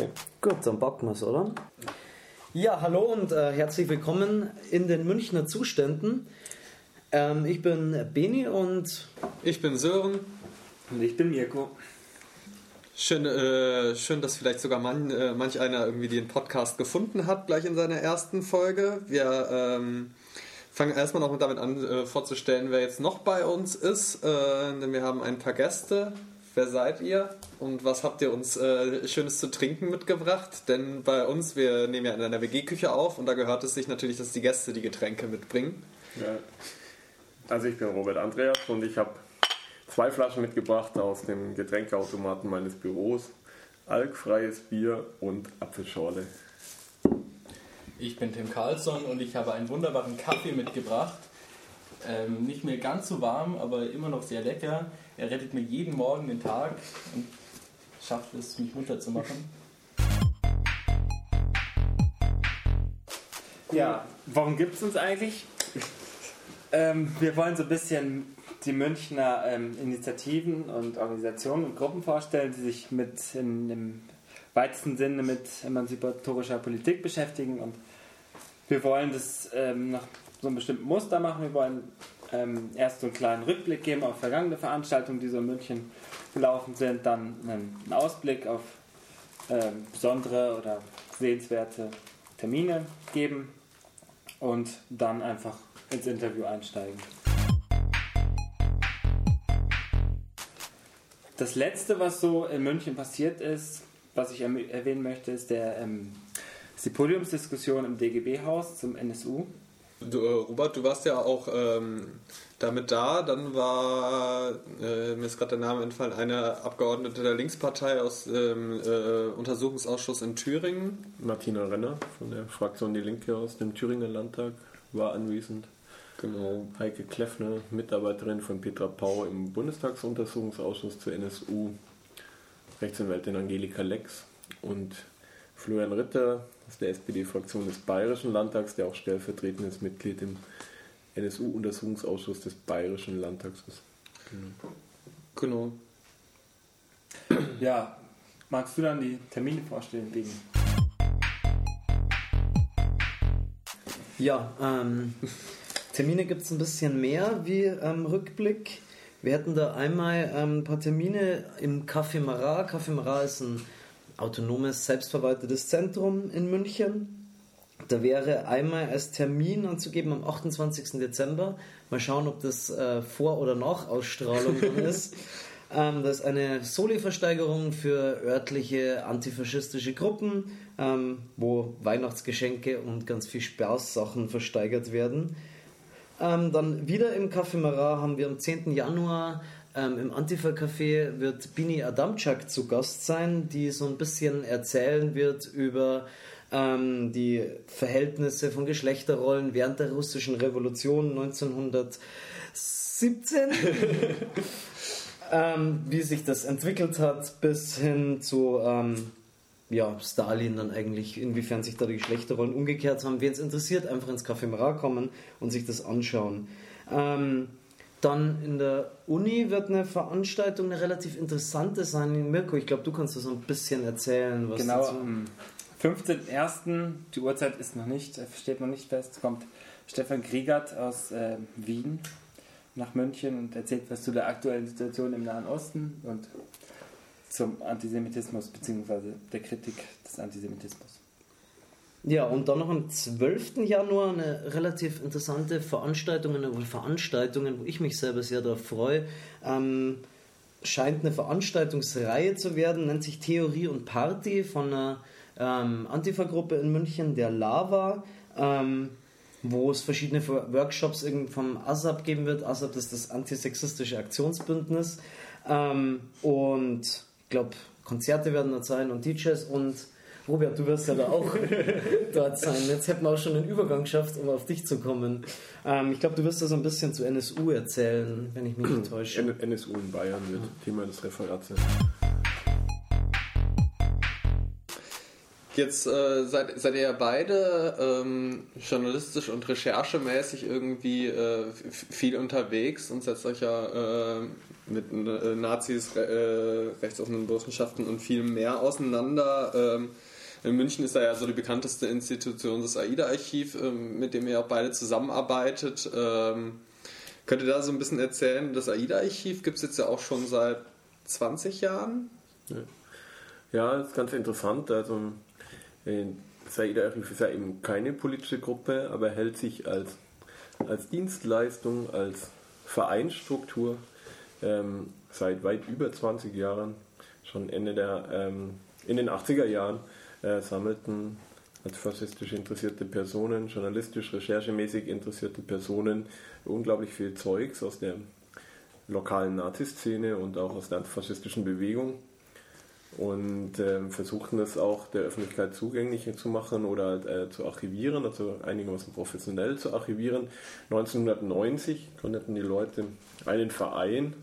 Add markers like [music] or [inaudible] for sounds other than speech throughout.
Okay. Gut, dann packen wir es, oder? Ja, hallo und äh, herzlich willkommen in den Münchner Zuständen. Ähm, ich bin Beni und. Ich bin Sören. Und ich bin Mirko. Schön, äh, schön, dass vielleicht sogar man, äh, manch einer irgendwie den Podcast gefunden hat, gleich in seiner ersten Folge. Wir ähm, fangen erstmal noch damit an, äh, vorzustellen, wer jetzt noch bei uns ist. Äh, denn wir haben ein paar Gäste. Wer seid ihr und was habt ihr uns äh, Schönes zu trinken mitgebracht? Denn bei uns, wir nehmen ja in einer WG-Küche auf und da gehört es sich natürlich, dass die Gäste die Getränke mitbringen. Ja. Also ich bin Robert Andreas und ich habe zwei Flaschen mitgebracht aus dem Getränkeautomaten meines Büros. Alkfreies Bier und Apfelschorle. Ich bin Tim Carlsson und ich habe einen wunderbaren Kaffee mitgebracht. Ähm, nicht mehr ganz so warm, aber immer noch sehr lecker. Er rettet mir jeden Morgen den Tag und schafft es, mich munter zu machen. Ja, warum gibt es uns eigentlich? ähm, wir wollen so ein bisschen die Münchner ähm, Initiativen und Organisationen und Gruppen vorstellen, die sich mit in dem weitesten Sinne mit emanzipatorischer Politik beschäftigen und wir wollen das ähm, nach so einem bestimmten Muster machen. Wir wollen ähm, erst so einen kleinen Rückblick geben auf vergangene Veranstaltungen, die so in München gelaufen sind, dann einen Ausblick auf ähm, besondere oder sehenswerte Termine geben und dann einfach ins Interview einsteigen. Das letzte, was so in München passiert ist, was ich erwähnen möchte, ist, der, ähm, ist die Podiumsdiskussion im DGB-Haus zum NSU. Du, äh, Robert, du warst ja auch ähm, damit da. Dann war, äh, mir ist gerade der Name entfallen, eine Abgeordnete der Linkspartei aus dem äh, Untersuchungsausschuss in Thüringen. Martina Renner von der Fraktion Die Linke aus dem Thüringer Landtag war anwesend. Genau. Heike Kleffner, Mitarbeiterin von Petra Pau im Bundestagsuntersuchungsausschuss zur NSU. Rechtsanwältin Angelika Lex und Florian Ritter aus der SPD-Fraktion des Bayerischen Landtags, der auch stellvertretendes Mitglied im NSU-Untersuchungsausschuss des Bayerischen Landtags ist. Genau. Ja, magst du dann die Termine vorstellen, wegen? Ja, ähm, Termine gibt es ein bisschen mehr wie ähm, Rückblick. Wir hätten da einmal ähm, ein paar Termine im Café Marat. Café Marat ist ein autonomes, selbstverwaltetes Zentrum in München. Da wäre einmal als Termin anzugeben am 28. Dezember. Mal schauen, ob das äh, vor oder nach Ausstrahlung [laughs] ist. Ähm, das ist eine Soli-Versteigerung für örtliche antifaschistische Gruppen, ähm, wo Weihnachtsgeschenke und ganz viel Spaßsachen versteigert werden. Ähm, dann wieder im Café Marat haben wir am 10. Januar ähm, Im Antifa-Café wird Bini Adamczak zu Gast sein, die so ein bisschen erzählen wird über ähm, die Verhältnisse von Geschlechterrollen während der russischen Revolution 1917. [laughs] ähm, wie sich das entwickelt hat, bis hin zu ähm, ja, Stalin dann eigentlich, inwiefern sich da die Geschlechterrollen umgekehrt haben. Wen es interessiert, einfach ins Café Marat kommen und sich das anschauen. Ähm, dann in der Uni wird eine Veranstaltung, eine relativ interessante sein. Mirko, ich glaube, du kannst das so ein bisschen erzählen. Was genau, dazu. am 15.01., die Uhrzeit ist noch nicht, äh, steht noch nicht fest, kommt Stefan Griegert aus äh, Wien nach München und erzählt was zu der aktuellen Situation im Nahen Osten und zum Antisemitismus bzw. der Kritik des Antisemitismus. Ja, und dann noch am 12. Januar eine relativ interessante Veranstaltung, eine Veranstaltungen, wo ich mich selber sehr darauf freue. Ähm, scheint eine Veranstaltungsreihe zu werden, nennt sich Theorie und Party von einer ähm, Antifa-Gruppe in München, der Lava, ähm, wo es verschiedene Workshops vom ASAP geben wird. ASAP ist das antisexistische Aktionsbündnis. Ähm, und ich glaube, Konzerte werden da sein und DJs und Robert, du wirst ja da auch [laughs] dort sein. Jetzt hätten wir auch schon den Übergang geschafft, um auf dich zu kommen. Ähm, ich glaube, du wirst da so ein bisschen zu NSU erzählen, wenn ich mich nicht täusche. NSU in Bayern wird Thema des Referats sein. Jetzt äh, seid, seid ihr ja beide ähm, journalistisch und recherchemäßig irgendwie äh, viel unterwegs und setzt euch ja äh, mit äh, Nazis, äh, rechtsoffenen Burschenschaften und viel mehr auseinander. Ähm, in München ist da ja so die bekannteste Institution das AIDA-Archiv, ähm, mit dem ihr auch beide zusammenarbeitet. Ähm, könnt ihr da so ein bisschen erzählen? Das AIDA-Archiv gibt es jetzt ja auch schon seit 20 Jahren. Ja, das ist ganz interessant. Also, äh, das AIDA-Archiv ist ja eben keine politische Gruppe, aber hält sich als, als Dienstleistung, als Vereinsstruktur ähm, seit weit über 20 Jahren, schon Ende der, ähm, in den 80er Jahren, äh, sammelten als faschistisch interessierte Personen, journalistisch, recherchemäßig interessierte Personen unglaublich viel Zeugs aus der lokalen Nazi-Szene und auch aus der antifaschistischen Bewegung und äh, versuchten das auch der Öffentlichkeit zugänglich zu machen oder äh, zu archivieren, also einigermaßen professionell zu archivieren. 1990 gründeten die Leute einen Verein,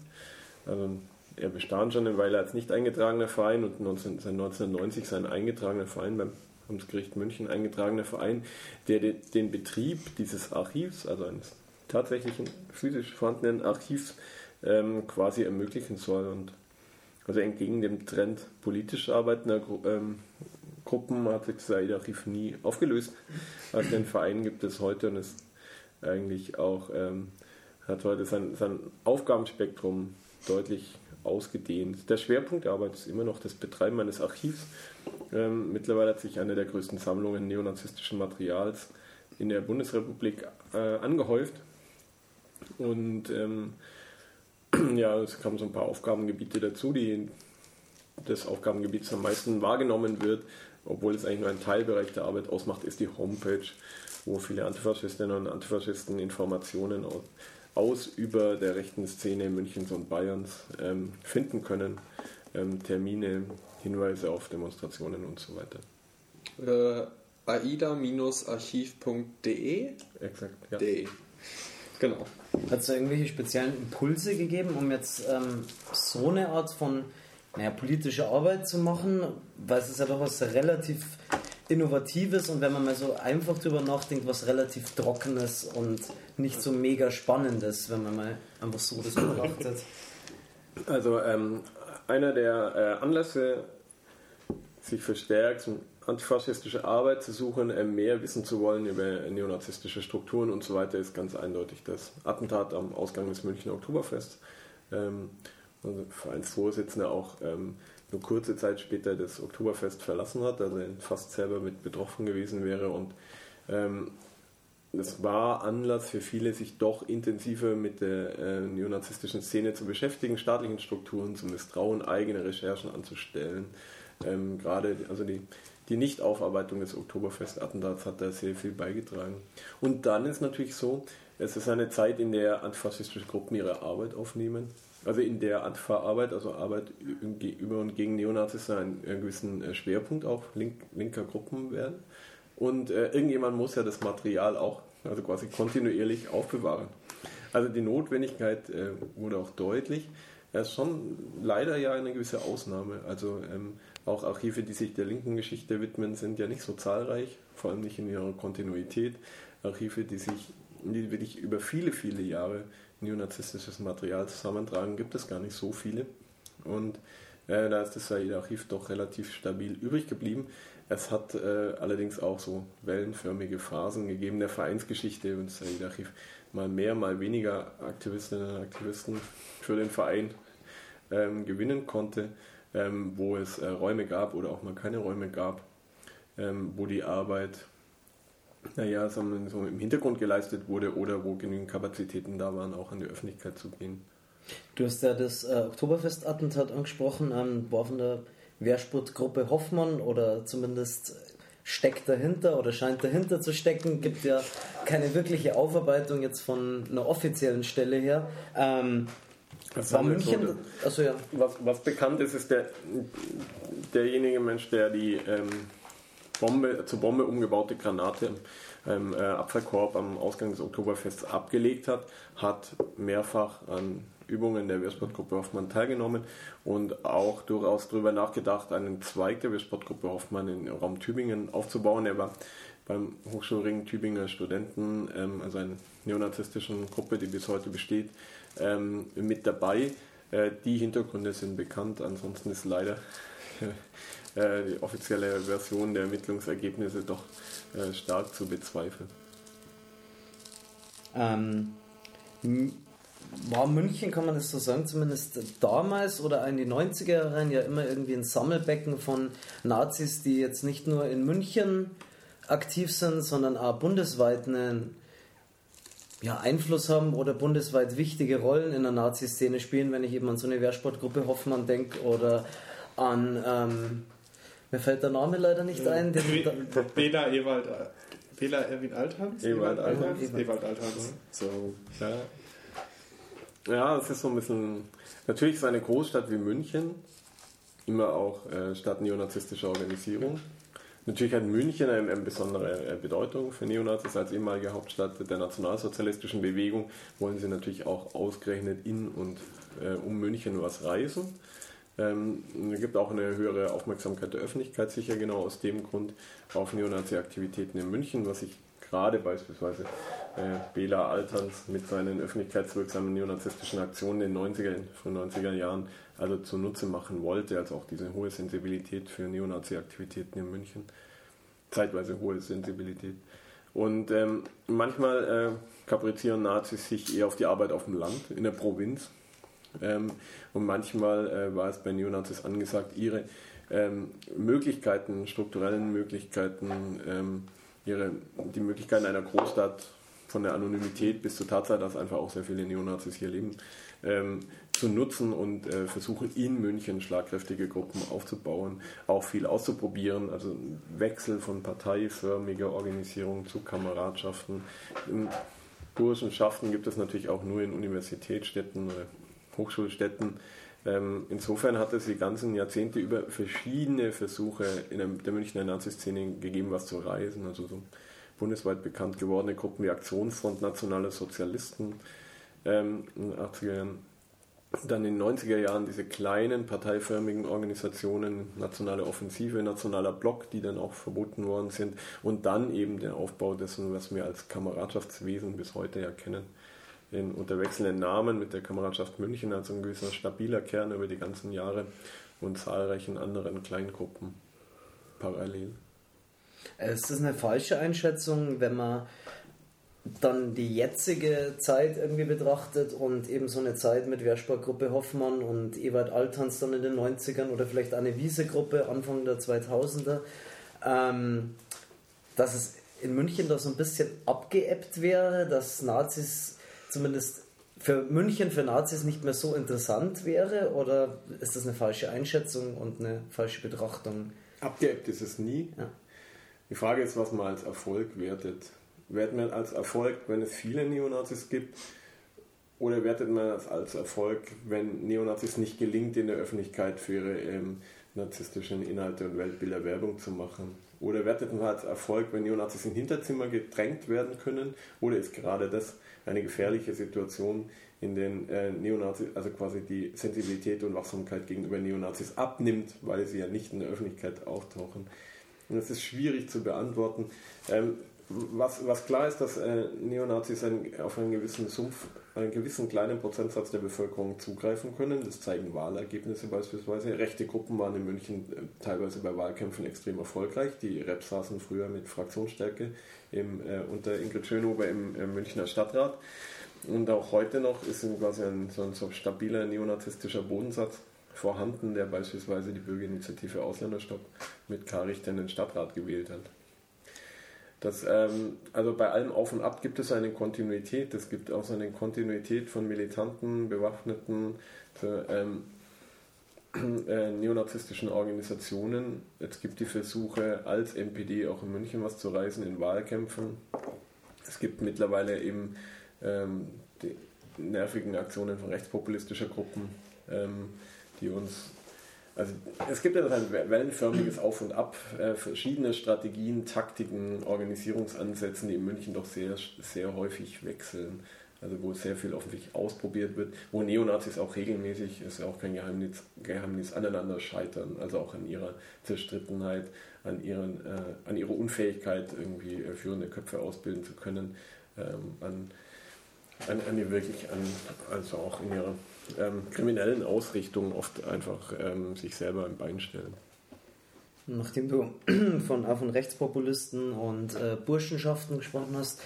also er bestand schon eine Weile als nicht eingetragener Verein und 19, 1990 sein eingetragener Verein beim Amtsgericht München eingetragener Verein, der de, den Betrieb dieses Archivs, also eines tatsächlichen physisch vorhandenen Archivs, ähm, quasi ermöglichen soll. Und also entgegen dem Trend politisch arbeitender Gru ähm, Gruppen hat sich das AIDA-Archiv nie aufgelöst. Also den Verein gibt es heute und ist eigentlich auch, ähm, hat heute sein, sein Aufgabenspektrum deutlich ausgedehnt. Der Schwerpunkt der Arbeit ist immer noch das Betreiben eines Archivs. Ähm, mittlerweile hat sich eine der größten Sammlungen neonazistischen Materials in der Bundesrepublik äh, angehäuft. Und ähm, [clears throat] ja, es kamen so ein paar Aufgabengebiete dazu, die des Aufgabengebiets am meisten wahrgenommen wird, obwohl es eigentlich nur ein Teilbereich der Arbeit ausmacht, ist die Homepage, wo viele Antifaschistinnen und Antifaschisten Informationen aus aus über der rechten Szene Münchens und Bayerns ähm, finden können. Ähm, Termine, Hinweise auf Demonstrationen und so weiter. Äh, aida-archiv.de Exakt, ja. De. Genau. Hat es da irgendwelche speziellen Impulse gegeben, um jetzt ähm, so eine Art von naja, politischer Arbeit zu machen? Weil es ist ja doch was relativ Innovatives und wenn man mal so einfach drüber nachdenkt, was relativ Trockenes und nicht so mega Spannendes, wenn man mal einfach so das betrachtet. [laughs] Also ähm, einer der äh, Anlässe, sich verstärkt antifaschistische Arbeit zu suchen, äh, mehr wissen zu wollen über neonazistische Strukturen und so weiter, ist ganz eindeutig das Attentat am Ausgang des Münchner Oktoberfests. Ähm, also Vereinsvorsitzender auch ähm, nur kurze Zeit später das Oktoberfest verlassen hat, also fast selber mit betroffen gewesen wäre. Und ähm, es war Anlass für viele, sich doch intensiver mit der äh, neonazistischen Szene zu beschäftigen, staatlichen Strukturen zu misstrauen, eigene Recherchen anzustellen. Ähm, Gerade also die, die Nichtaufarbeitung des Oktoberfest-Attentats hat da sehr viel beigetragen. Und dann ist natürlich so, es ist eine Zeit, in der antifaschistische Gruppen ihre Arbeit aufnehmen also in der Antifa-Arbeit, also Arbeit über und gegen Neonazis, einen, einen gewissen äh, Schwerpunkt auch link, linker Gruppen werden. Und äh, irgendjemand muss ja das Material auch, also quasi kontinuierlich aufbewahren. Also die Notwendigkeit äh, wurde auch deutlich. Es ist schon leider ja eine gewisse Ausnahme. Also ähm, auch Archive, die sich der linken Geschichte widmen, sind ja nicht so zahlreich, vor allem nicht in ihrer Kontinuität. Archive, die sich die wirklich über viele, viele Jahre neonazistisches Material zusammentragen, gibt es gar nicht so viele. Und äh, da ist das Said-Archiv doch relativ stabil übrig geblieben. Es hat äh, allerdings auch so wellenförmige Phasen gegeben der Vereinsgeschichte und das Said-Archiv mal mehr, mal weniger Aktivistinnen und Aktivisten für den Verein ähm, gewinnen konnte, ähm, wo es äh, Räume gab oder auch mal keine Räume gab, ähm, wo die Arbeit naja, so im Hintergrund geleistet wurde oder wo genügend Kapazitäten da waren, auch an die Öffentlichkeit zu gehen. Du hast ja das äh, Oktoberfest-Attentat angesprochen, ähm, war von der Wehrsportgruppe Hoffmann oder zumindest steckt dahinter oder scheint dahinter zu stecken. Gibt ja keine wirkliche Aufarbeitung jetzt von einer offiziellen Stelle her. Ähm, das war München. Also ja. was, was bekannt ist, ist der, derjenige Mensch, der die ähm, Bombe, zur Bombe umgebaute Granate im äh, Abfallkorb am Ausgang des Oktoberfests abgelegt hat, hat mehrfach an Übungen der Wehrsportgruppe Hoffmann teilgenommen und auch durchaus darüber nachgedacht, einen Zweig der Wehrsportgruppe Hoffmann in Raum Tübingen aufzubauen. Er war beim Hochschulring Tübinger Studenten, ähm, also einer neonazistischen Gruppe, die bis heute besteht, ähm, mit dabei. Äh, die Hintergründe sind bekannt, ansonsten ist leider äh, die offizielle Version der Ermittlungsergebnisse doch äh, stark zu bezweifeln. Ähm, war München, kann man das so sagen, zumindest damals oder in die 90er Jahre ja immer irgendwie ein Sammelbecken von Nazis, die jetzt nicht nur in München aktiv sind, sondern auch bundesweit einen ja, Einfluss haben oder bundesweit wichtige Rollen in der Nazi-Szene spielen, wenn ich eben an so eine Wehrsportgruppe Hoffmann denke oder an, ähm, mir fällt der Name leider nicht ein. Bela Ewald, Bela Erwin Althans? Ewald Althans. Ewald Althans. So, ja. Ja, es ist so ein bisschen. Natürlich ist eine Großstadt wie München immer auch äh, Stadt neonazistischer Organisierung. Natürlich hat München eine, eine, besondere äh, Bedeutung für Neonazis als ehemalige Hauptstadt der nationalsozialistischen Bewegung. Wollen sie natürlich auch ausgerechnet in und äh, um München was reisen. Ähm, es gibt auch eine höhere Aufmerksamkeit der Öffentlichkeit, sicher genau aus dem Grund, auf Neonazi-Aktivitäten in München, was ich gerade beispielsweise äh, Bela Alterns mit seinen öffentlichkeitswirksamen neonazistischen Aktionen in den 90er, von 90er Jahren also zunutze machen wollte, also auch diese hohe Sensibilität für Neonazi-Aktivitäten in München, zeitweise hohe Sensibilität. Und ähm, manchmal äh, kaprizieren Nazis sich eher auf die Arbeit auf dem Land, in der Provinz. Ähm, und manchmal äh, war es bei Neonazis angesagt, ihre ähm, Möglichkeiten, strukturellen Möglichkeiten, ähm, ihre, die Möglichkeiten einer Großstadt von der Anonymität bis zur Tatsache, dass einfach auch sehr viele Neonazis hier leben, ähm, zu nutzen und äh, versuchen in München schlagkräftige Gruppen aufzubauen, auch viel auszuprobieren, also Wechsel von parteiförmiger Organisierung zu Kameradschaften. Burschenschaften gibt es natürlich auch nur in Universitätsstädten oder Hochschulstädten. Ähm, insofern hat es die ganzen Jahrzehnte über verschiedene Versuche in der Münchner Nazi-Szene gegeben, was zu reisen, also so bundesweit bekannt gewordene Gruppen wie Aktionsfront Nationale Sozialisten ähm, in den 80er Jahren. Dann in den 90er Jahren diese kleinen parteiförmigen Organisationen, Nationale Offensive, Nationaler Block, die dann auch verboten worden sind. Und dann eben der Aufbau dessen, was wir als Kameradschaftswesen bis heute erkennen. In, unter wechselnden Namen mit der Kameradschaft München als ein gewisser stabiler Kern über die ganzen Jahre und zahlreichen anderen Kleingruppen parallel. Es ist eine falsche Einschätzung, wenn man dann die jetzige Zeit irgendwie betrachtet und eben so eine Zeit mit Wehrsportgruppe Hoffmann und Ewald Althans dann in den 90ern oder vielleicht eine Wiese-Gruppe Anfang der 2000er, ähm, dass es in München da so ein bisschen abgeebbt wäre, dass Nazis zumindest für München für Nazis nicht mehr so interessant wäre oder ist das eine falsche Einschätzung und eine falsche Betrachtung? Abgeebbt ist es nie. Ja. Die Frage ist, was man als Erfolg wertet. Wertet man als Erfolg, wenn es viele Neonazis gibt? Oder wertet man das als Erfolg, wenn Neonazis nicht gelingt, in der Öffentlichkeit für ihre ähm, narzisstischen Inhalte und Weltbilder Werbung zu machen? Oder wertet man als Erfolg, wenn Neonazis in Hinterzimmer gedrängt werden können? Oder ist gerade das eine gefährliche Situation, in der äh, Neonazis, also quasi die Sensibilität und Wachsamkeit gegenüber Neonazis abnimmt, weil sie ja nicht in der Öffentlichkeit auftauchen? Und das ist schwierig zu beantworten. Ähm, was, was klar ist, dass äh, Neonazis ein, auf einen gewissen Sumpf, einen gewissen kleinen Prozentsatz der Bevölkerung zugreifen können. Das zeigen Wahlergebnisse beispielsweise. Rechte Gruppen waren in München äh, teilweise bei Wahlkämpfen extrem erfolgreich. Die Rep saßen früher mit Fraktionsstärke im, äh, unter Ingrid Schönhuber im äh, Münchner Stadtrat. Und auch heute noch ist quasi ein, so ein so stabiler neonazistischer Bodensatz vorhanden, der beispielsweise die Bürgerinitiative Ausländerstopp mit Karl Richter in den Stadtrat gewählt hat. Das, ähm, also bei allem Auf und Ab gibt es eine Kontinuität. Es gibt auch so eine Kontinuität von militanten, bewaffneten, ähm, [clears throat] äh, neonazistischen Organisationen. Es gibt die Versuche, als MPD auch in München was zu reisen in Wahlkämpfen. Es gibt mittlerweile eben ähm, die nervigen Aktionen von rechtspopulistischer Gruppen. Ähm, die uns also es gibt ja ein wellenförmiges Auf und Ab, äh, verschiedene Strategien, Taktiken, Organisierungsansätze, die in München doch sehr, sehr häufig wechseln. Also wo sehr viel offensichtlich ausprobiert wird, wo Neonazis auch regelmäßig, ist ja auch kein Geheimnis, Geheimnis aneinander scheitern, also auch an ihrer Zerstrittenheit, an, ihren, äh, an ihrer Unfähigkeit, irgendwie äh, führende Köpfe ausbilden zu können, ähm, an, an, an, wirklich an, also auch in ihrer ähm, kriminellen Ausrichtungen oft einfach ähm, sich selber im Bein stellen. Nachdem du [clears throat] von, von Rechtspopulisten und äh, Burschenschaften gesprochen hast,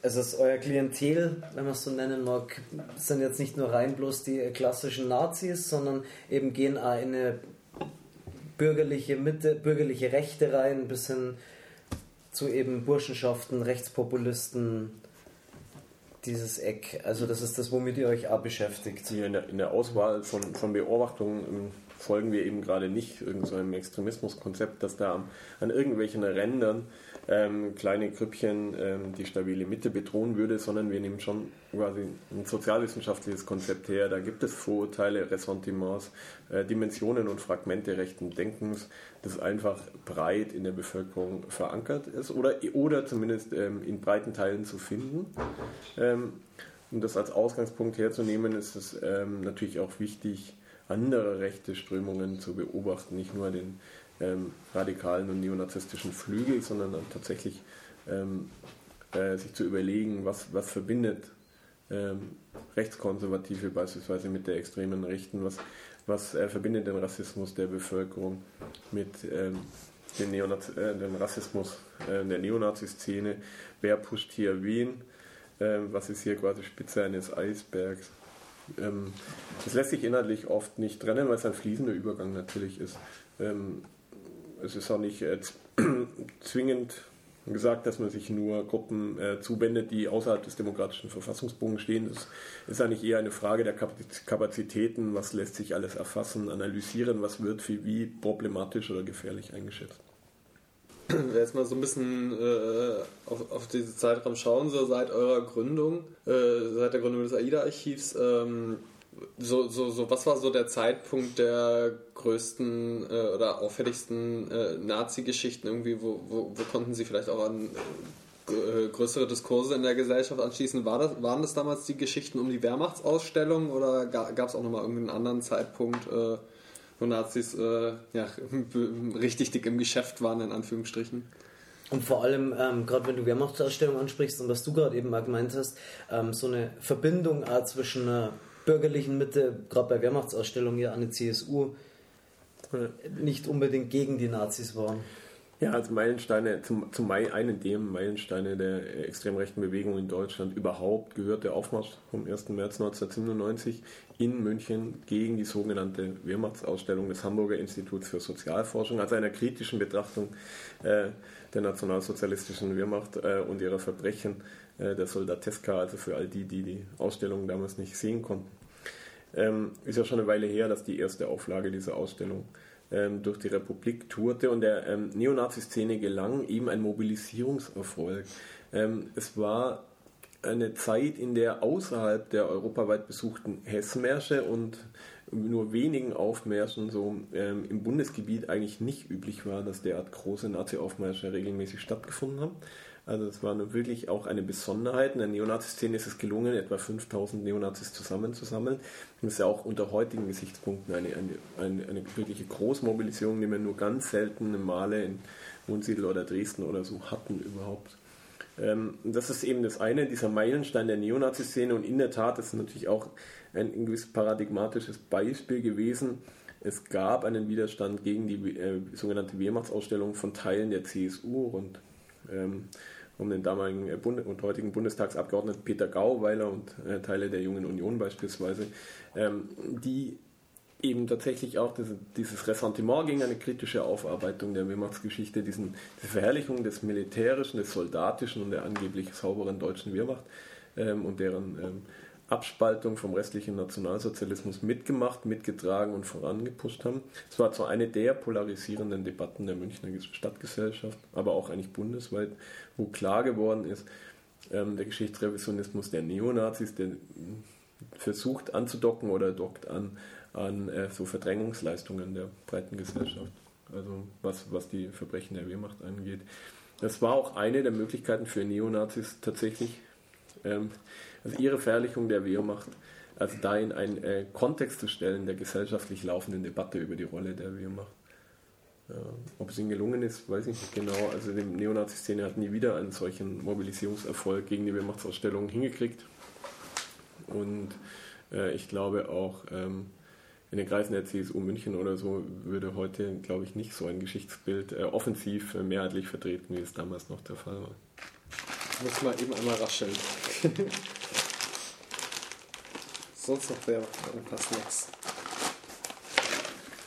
es ist euer Klientel, wenn man es so nennen mag, sind jetzt nicht nur rein bloß die klassischen Nazis, sondern eben gehen auch in eine bürgerliche Mitte, bürgerliche Rechte rein, bis hin zu eben Burschenschaften, Rechtspopulisten, dieses Eck. Also das ist das, womit ihr euch auch beschäftigt. In der, in der Auswahl von, von Beobachtungen ähm, folgen wir eben gerade nicht irgendeinem so Extremismuskonzept, das da an irgendwelchen Rändern ähm, kleine Grüppchen ähm, die stabile Mitte bedrohen würde, sondern wir nehmen schon quasi ein sozialwissenschaftliches Konzept her. Da gibt es Vorurteile, Ressentiments, äh, Dimensionen und Fragmente rechten Denkens, das einfach breit in der Bevölkerung verankert ist oder, oder zumindest ähm, in breiten Teilen zu finden. Ähm, um das als Ausgangspunkt herzunehmen, ist es ähm, natürlich auch wichtig, andere rechte Strömungen zu beobachten, nicht nur den ähm, radikalen und neonazistischen Flügel, sondern tatsächlich ähm, äh, sich zu überlegen, was, was verbindet ähm, Rechtskonservative beispielsweise mit der extremen Rechten, was, was äh, verbindet den Rassismus der Bevölkerung mit ähm, den, Neonaz äh, den Rassismus äh, der Neonazi-Szene, wer pusht hier wen, ähm, was ist hier quasi Spitze eines Eisbergs. Ähm, das lässt sich inhaltlich oft nicht trennen, weil es ein fließender Übergang natürlich ist. Ähm, es ist auch nicht äh, [clears throat] zwingend gesagt, dass man sich nur Gruppen äh, zuwendet, die außerhalb des demokratischen Verfassungsbogens stehen. Das ist eigentlich eher eine Frage der Kapazitäten, was lässt sich alles erfassen, analysieren, was wird für wie problematisch oder gefährlich eingeschätzt. [clears throat] Jetzt mal so ein bisschen äh, auf, auf diesen Zeitraum schauen, so seit eurer Gründung, äh, seit der Gründung des AIDA-Archivs, ähm, so, so, so, was war so der Zeitpunkt der größten äh, oder auffälligsten äh, Nazi-Geschichten irgendwie, wo, wo, wo, konnten Sie vielleicht auch an äh, größere Diskurse in der Gesellschaft anschließen? War das, waren das damals die Geschichten um die Wehrmachtsausstellung oder gab es auch nochmal irgendeinen anderen Zeitpunkt, äh, wo Nazis äh, ja, [laughs] richtig dick im Geschäft waren, in Anführungsstrichen? Und vor allem, ähm, gerade wenn du Wehrmachtsausstellung ansprichst und was du gerade eben mal gemeint hast, ähm, so eine Verbindung auch zwischen einer bürgerlichen Mitte, gerade bei Wehrmachtsausstellungen ja an die CSU, nicht unbedingt gegen die Nazis waren. Ja, als Meilensteine, zum, zum einen der Meilensteine der extrem rechten Bewegung in Deutschland überhaupt gehört der Aufmarsch vom 1. März 1997 in München gegen die sogenannte Wehrmachtsausstellung des Hamburger Instituts für Sozialforschung, also einer kritischen Betrachtung äh, der nationalsozialistischen Wehrmacht äh, und ihrer Verbrechen äh, der Soldateska, also für all die, die die Ausstellung damals nicht sehen konnten. Ähm, ist ja schon eine Weile her, dass die erste Auflage dieser Ausstellung ähm, durch die Republik tourte und der ähm, Neonazi-Szene gelang eben ein Mobilisierungserfolg. Ähm, es war eine Zeit, in der außerhalb der europaweit besuchten Hessenmärsche und nur wenigen Aufmärschen so ähm, im Bundesgebiet eigentlich nicht üblich war, dass derart große Nazi-Aufmärsche regelmäßig stattgefunden haben. Also es war nur wirklich auch eine Besonderheit. In der Neonazi-Szene ist es gelungen, etwa 5000 Neonazis zusammenzusammeln. Das ist ja auch unter heutigen Gesichtspunkten eine, eine, eine, eine wirkliche Großmobilisierung, die wir nur ganz selten Male in Wunsiedel oder Dresden oder so hatten überhaupt. Ähm, das ist eben das eine, dieser Meilenstein der Neonazi-Szene und in der Tat ist natürlich auch ein, ein gewiss paradigmatisches Beispiel gewesen. Es gab einen Widerstand gegen die äh, sogenannte Wehrmachtsausstellung von Teilen der CSU und ähm, um den damaligen äh, und heutigen Bundestagsabgeordneten Peter Gauweiler und äh, Teile der Jungen Union beispielsweise, ähm, die eben tatsächlich auch diese, dieses Ressentiment gegen eine kritische Aufarbeitung der Wehrmachtsgeschichte, diesen, diese Verherrlichung des militärischen, des soldatischen und der angeblich sauberen deutschen Wehrmacht ähm, und deren ähm, Abspaltung vom restlichen Nationalsozialismus mitgemacht, mitgetragen und vorangepusht haben. Es war zwar eine der polarisierenden Debatten der Münchner Stadtgesellschaft, aber auch eigentlich bundesweit, wo klar geworden ist, ähm, der Geschichtsrevisionismus der Neonazis, der versucht anzudocken oder dockt an, an äh, so Verdrängungsleistungen der breiten Gesellschaft, also was, was die Verbrechen der Wehrmacht angeht. Das war auch eine der Möglichkeiten für Neonazis tatsächlich, ähm, also ihre Verherrlichung der Wehrmacht, also da in einen äh, Kontext zu stellen der gesellschaftlich laufenden Debatte über die Rolle der Wehrmacht. Ja, ob es ihnen gelungen ist, weiß ich nicht genau. Also die Neonazi-Szene hat nie wieder einen solchen Mobilisierungserfolg gegen die Wehrmachtsausstellung hingekriegt. Und Äh, ich glaube auch, ähm, in den Kreisen der CSU München oder so würde heute, glaube ich, nicht so ein Geschichtsbild äh, offensiv äh, mehrheitlich vertreten, wie es damals noch der Fall war. Ich muss mal eben einmal rascheln. [laughs] Sonst noch wer ein paar Snacks.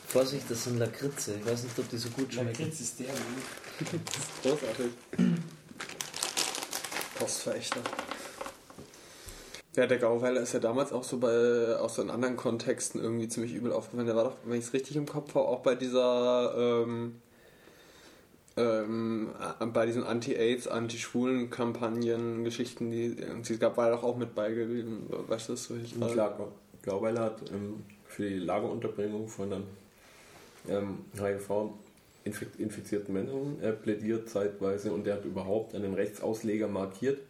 Vorsicht, das sind Lakritze. Ich weiß nicht, ob die so gut schmecken. Lakritz ist der gut. Das ist großartig. Postverächter. Ja, der Gauweiler ist ja damals auch so bei, auch so in anderen Kontexten irgendwie ziemlich übel aufgefallen. Der war doch, wenn ich es richtig im Kopf habe, auch bei dieser, ähm, ähm, äh, bei diesen Anti-Aids, Anti-Schwulen-Kampagnen, Geschichten, die es gab, war er doch auch mit beigegeben. Weißt du das so? Ich Klar, Glauweiler hat ähm, für die Lagerunterbringung von dann ähm, HIV-infizierten Menschen äh, plädiert zeitweise und der hat überhaupt einen Rechtsausleger markiert.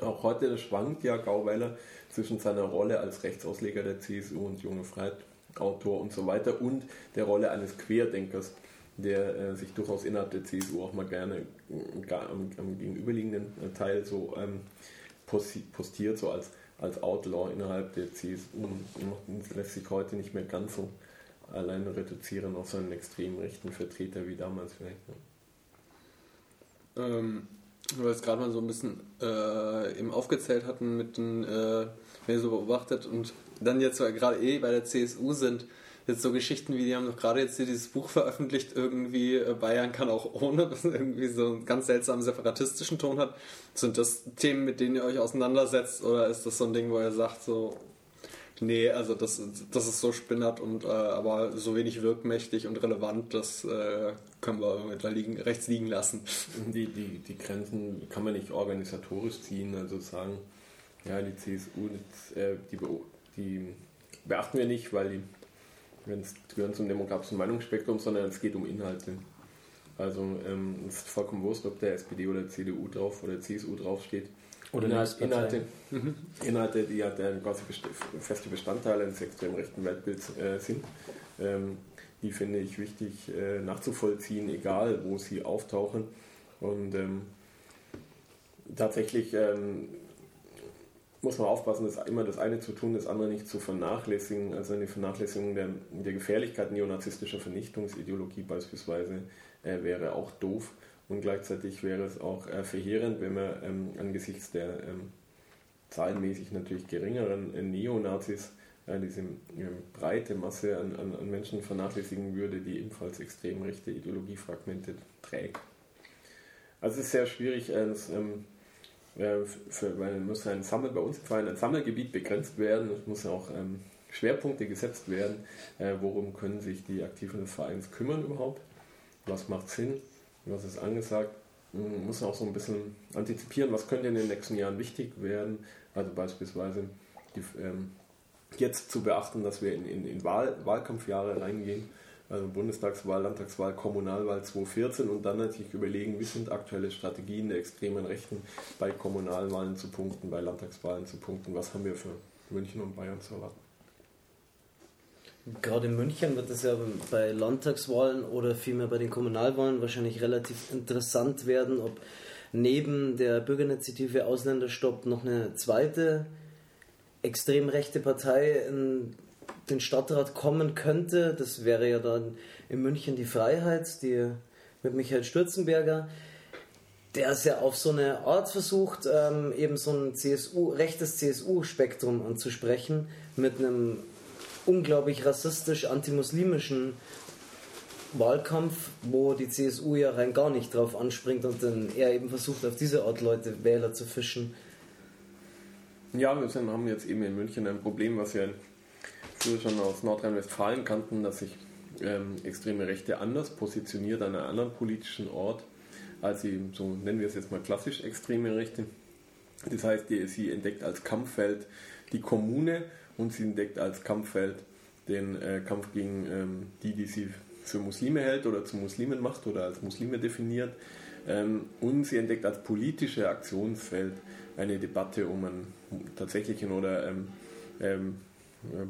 Auch heute schwankt ja Gauweiler zwischen seiner Rolle als Rechtsausleger der CSU und Junge Freiheit, Autor und so weiter und der Rolle eines Querdenkers, der äh, sich durchaus innerhalb der CSU auch mal gerne äh, gar, am, am, gegenüberliegenden äh, Teil so ähm, postiert, so als, als Outlaw innerhalb der CSU und lässt sich heute nicht mehr ganz so allein reduzieren auf so einen extrem rechten Vertreter wie damals vielleicht. Ne? Ähm, weil wir es gerade mal so ein bisschen äh, eben aufgezählt hatten mit den, äh, wenn ihr so beobachtet und dann jetzt gerade eh bei der CSU sind, jetzt so Geschichten wie, die haben doch gerade jetzt hier dieses Buch veröffentlicht, irgendwie äh, Bayern kann auch ohne, das irgendwie so einen ganz seltsamen separatistischen Ton hat. Sind das Themen, mit denen ihr euch auseinandersetzt oder ist das so ein Ding, wo ihr sagt, so, nee, also das, das ist so spinnert und äh, aber so wenig wirkmächtig und relevant, das äh, können wir da liegen, rechts liegen lassen. Die, die, die Grenzen kann man nicht organisatorisch ziehen, also sagen, ja, die CSU, äh, die, die beachten wir nicht, weil die es gehören zum demokratischen Meinungsspektrum, sondern es geht um Inhalte. Also ähm, es ist vollkommen wurscht, ob der SPD oder CDU drauf oder CSU draufsteht. Oder Inhalt, Inhalte, mhm. Inhalte, die ja der quasi feste Bestandteile eines extrem rechten Weltbilds äh, sind, ähm, die finde ich wichtig äh, nachzuvollziehen, egal wo sie auftauchen. Und ähm, tatsächlich ähm, muss man aufpassen, das immer das eine zu tun, das andere nicht zu vernachlässigen. Also eine Vernachlässigung der, der Gefährlichkeit neonazistischer Vernichtungsideologie beispielsweise äh, wäre auch doof. Und gleichzeitig wäre es auch äh, verheerend, wenn man ähm, angesichts der ähm, zahlenmäßig natürlich geringeren äh, Neonazis äh, diese ähm, breite Masse an, an, an, Menschen vernachlässigen würde, die ebenfalls extrem rechte Ideologiefragmente trägt. Also es ist sehr schwierig, es, ähm, für, weil muss ein Sammel, bei uns Verein ein Sammelgebiet begrenzt werden, es muss auch ähm, Schwerpunkte gesetzt werden, äh, worum können sich die Aktiven des Vereins kümmern überhaupt, was macht Sinn, was ist angesagt, man muss auch so ein bisschen antizipieren, was könnte in den nächsten Jahren wichtig werden, also beispielsweise die, ähm, jetzt zu beachten, dass wir in, in, in Wahl, Wahlkampfjahre reingehen, also Bundestagswahl, Landtagswahl, Kommunalwahl 2014 und dann natürlich überlegen, wie sind aktuelle Strategien der extremen Rechten bei Kommunalwahlen zu punkten, bei Landtagswahlen zu punkten, was haben wir für München und Bayern zu erwarten. Gerade in München wird es ja bei Landtagswahlen oder vielmehr bei den Kommunalwahlen wahrscheinlich relativ interessant werden, ob neben der Bürgerinitiative Ausländerstopp noch eine zweite extrem rechte Partei in den Stadtrat kommen könnte. Das wäre ja dann in München die Freiheit, die mit Michael Stürzenberger, der es ja auf so eine Art versucht, ähm, eben so ein CSU, rechtes CSU-Spektrum anzusprechen, mit einem unglaublich rassistisch antimuslimischen Wahlkampf, wo die CSU ja rein gar nicht drauf anspringt und dann er eben versucht, auf diese Art Leute, Wähler zu fischen. Ja, wir haben jetzt eben in München ein Problem, was wir schon aus Nordrhein-Westfalen kannten, dass sich ähm, extreme Rechte anders positioniert an einem anderen politischen Ort, als sie, so nennen wir es jetzt mal klassisch extreme Rechte. Das heißt, die, sie entdeckt als Kampffeld die Kommune und sie entdeckt als Kampffeld den äh, Kampf gegen ähm, die, die sie für Muslime hält oder zu Muslimen macht oder als Muslime definiert. Ähm, und sie entdeckt als politische Aktionsfeld eine Debatte um einen tatsächlichen oder ähm, ähm,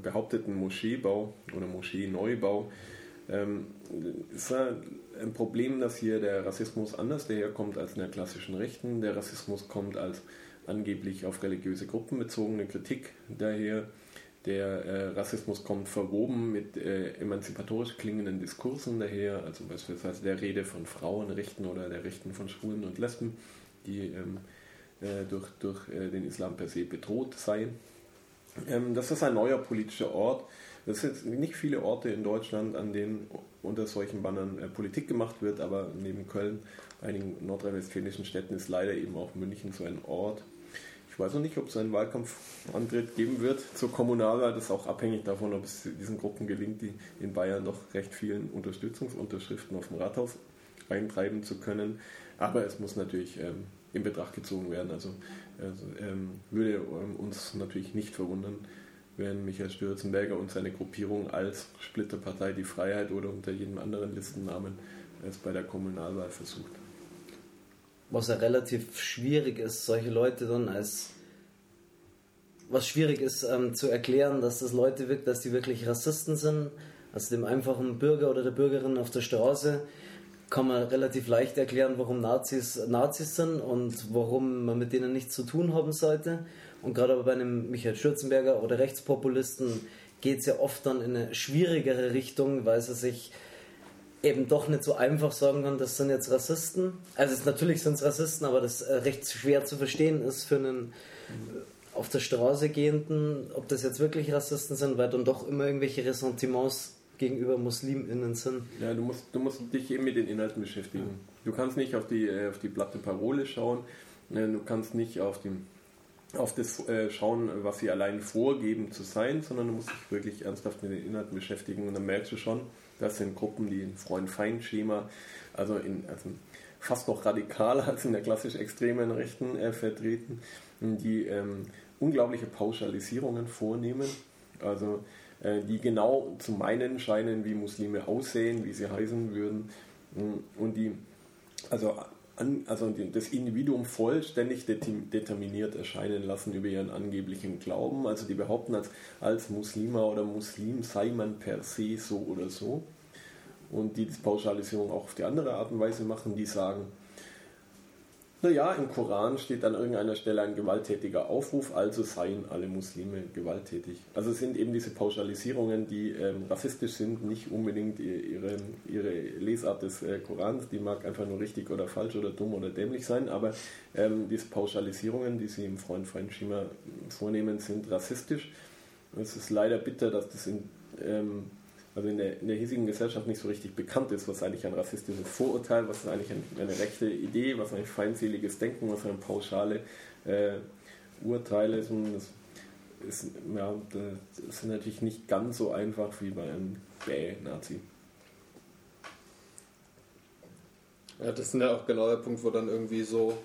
behaupteten Moscheebau oder Moscheeneubau. Ähm, ist ein Problem, dass hier der Rassismus anders daherkommt als in der klassischen Rechten. Der Rassismus kommt als angeblich auf religiöse Gruppen bezogene Kritik daher Der äh, Rassismus kommt verwoben mit äh, emanzipatorisch klingenden Diskursen daher, also beispielsweise der Rede von Frauenrechten oder der Rechten von Schwulen und Lesben, die ähm, äh, durch, durch äh, den Islam per se bedroht seien. Ähm, das ist ein neuer politischer Ort. Es sind nicht viele Orte in Deutschland, an denen unter solchen Bannern äh, Politik gemacht wird, aber neben Köln, einigen nordrhein-westfälischen Städten ist leider eben auch München so ein Ort. Ich weiß noch nicht, ob es einen Wahlkampfantritt geben wird zur Kommunalwahl. Das ist auch abhängig davon, ob es diesen Gruppen gelingt, die in Bayern doch recht vielen Unterstützungsunterschriften auf dem Rathaus eintreiben zu können. Aber es muss natürlich ähm, in Betracht gezogen werden. Also, also ähm, würde ähm, uns natürlich nicht verwundern, wenn Michael Stürzenberger und seine Gruppierung als Splitterpartei Die Freiheit oder unter jedem anderen Listennamen es bei der Kommunalwahl versucht. Was ja relativ schwierig ist, solche Leute dann als was schwierig ist ähm, zu erklären, dass das Leute wirkt, dass die wirklich Rassisten sind, also dem einfachen Bürger oder der Bürgerin auf der Straße kann man relativ leicht erklären, warum Nazis Nazis sind und warum man mit denen nichts zu tun haben sollte. Und gerade aber bei einem Michael Schürzenberger oder Rechtspopulisten geht es ja oft dann in eine schwierigere Richtung, weil sie sich eben doch nicht so einfach sagen kann, das sind jetzt Rassisten. Also es, natürlich sind es Rassisten, aber das äh, recht schwer zu verstehen ist für einen äh, auf der Straße gehenden, ob das jetzt wirklich Rassisten sind, weil dann doch immer irgendwelche Ressentiments gegenüber MuslimInnen sind. Ja, du musst, du musst dich eben mit den Inhalten beschäftigen. Du kannst nicht auf die, äh, auf die platte Parole schauen, du kannst nicht auf, die, auf das schauen, was sie allein vorgeben zu sein, sondern du musst dich wirklich ernsthaft mit den Inhalten beschäftigen und dann merkst du schon, das sind Gruppen, die ein Freund-Feind-Schema, also, in, also fast noch radikaler [laughs] als in der klassisch extremen Rechten äh, vertreten, die ähm, unglaubliche Pauschalisierungen vornehmen, also äh, die genau zu meinen scheinen, wie Muslime aussehen, wie sie heißen würden und die also an, also das Individuum vollständig determiniert erscheinen lassen über ihren angeblichen Glauben. Also die behaupten, als, als Muslima oder Muslim sei man per se so oder so. Und die das Pauschalisierung auch auf die andere Art und Weise machen, die sagen, naja, im Koran steht an irgendeiner Stelle ein gewalttätiger Aufruf, also seien alle Muslime gewalttätig. Also es sind eben diese Pauschalisierungen, die ähm, rassistisch sind, nicht unbedingt ihre, ihre Lesart des äh, Korans, die mag einfach nur richtig oder falsch oder dumm oder dämlich sein, aber ähm, diese Pauschalisierungen, die sie im Freund-Feind-Schema vornehmen, sind rassistisch. Es ist leider bitter, dass das in ähm, also in der, in der hiesigen Gesellschaft nicht so richtig bekannt ist, was eigentlich ein rassistisches Vorurteil, was ist eigentlich ein, eine rechte Idee, was eigentlich feindseliges Denken, was eine pauschale äh, Urteile ist. Das, ist, ja, das ist natürlich nicht ganz so einfach wie bei einem Gay-Nazi. Ja, das ist ja auch genau der Punkt, wo dann irgendwie so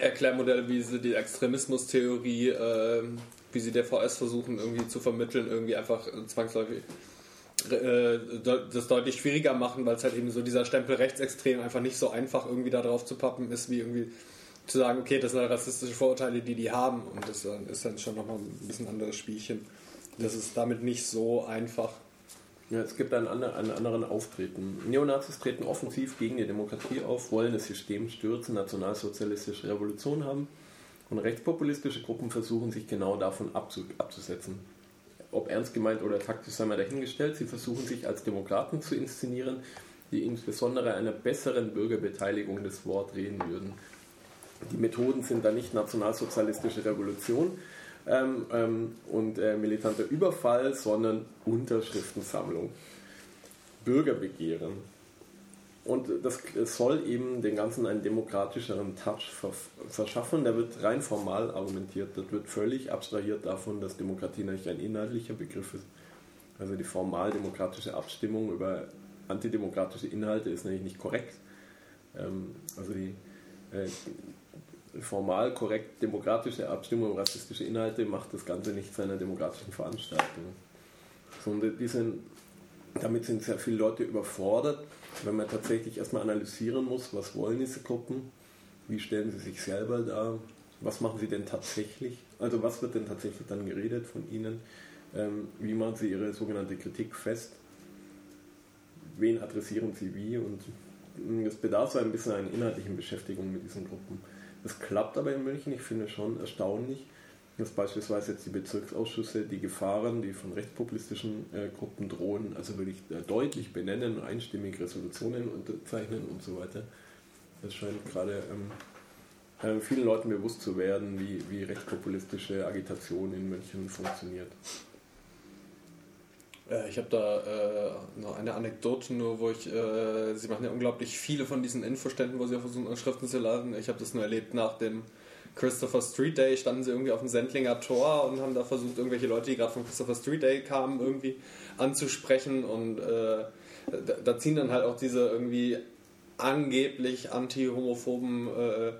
Erklärmodelle wie die Extremismustheorie, äh, wie sie der VS versuchen irgendwie zu vermitteln, irgendwie einfach zwangsläufig äh, das deutlich schwieriger machen, weil es halt eben so dieser Stempel rechtsextrem einfach nicht so einfach irgendwie da drauf zu pappen ist, wie irgendwie zu sagen, okay, das sind rassistische Vorurteile, die die haben. Und das ist dann schon nochmal ein bisschen anderes Spielchen. Das ist damit nicht so einfach. Ja, es gibt einen anderen Auftreten. Neonazis treten offensiv gegen die Demokratie auf, wollen das System stürzen, nationalsozialistische Revolution haben. Und rechtspopulistische Gruppen versuchen sich genau davon abzusetzen ob ernst gemeint oder taktisch sei mal dahingestellt, sie versuchen sich als Demokraten zu inszenieren, die insbesondere einer besseren Bürgerbeteiligung des Wort reden würden. Die Methoden sind da nicht nationalsozialistische Revolution ähm, ähm, und äh, militanter Überfall, sondern Unterschriftensammlung, Bürgerbegehren. Und das soll eben den Ganzen einen demokratischeren Touch verschaffen. Da wird rein formal argumentiert. Das wird völlig abstrahiert davon, dass Demokratie nicht ein inhaltlicher Begriff ist. Also die formal demokratische Abstimmung über antidemokratische Inhalte ist nämlich nicht korrekt. Ähm, also die äh, formal korrekt demokratische Abstimmung über rassistische Inhalte macht das Ganze nicht zu einer demokratischen Veranstaltung. Sondern die sind, damit sind sehr viele Leute überfordert wenn man tatsächlich erstmal analysieren muss, was wollen diese Gruppen, wie stellen sie sich selber dar, was machen sie denn tatsächlich, also was wird denn tatsächlich dann geredet von ihnen, ähm, wie machen sie ihre sogenannte Kritik fest, wen adressieren sie wie und es bedarf so ein bisschen einer inhaltlichen Beschäftigung mit diesen Gruppen. Das klappt aber in München, ich finde schon erstaunlich. Dass beispielsweise jetzt die Bezirksausschüsse die Gefahren, die von rechtspopulistischen äh, Gruppen drohen, also wirklich äh, deutlich benennen, einstimmig Resolutionen unterzeichnen und so weiter. Das scheint gerade ähm, äh, vielen Leuten bewusst zu werden, wie, wie rechtspopulistische Agitation in München funktioniert. Äh, ich habe da äh, noch eine Anekdote nur, wo ich, äh, sie machen ja unglaublich viele von diesen Infoständen, wo sie versuchen, Schriften zu laden. Ich habe das nur erlebt nach dem Christopher Street Day, standen sie irgendwie auf dem Sendlinger Tor und haben da versucht, irgendwelche Leute, die gerade vom Christopher Street Day kamen, irgendwie anzusprechen. Und äh, da, ziehen dann halt auch diese irgendwie angeblich anti-homophoben äh,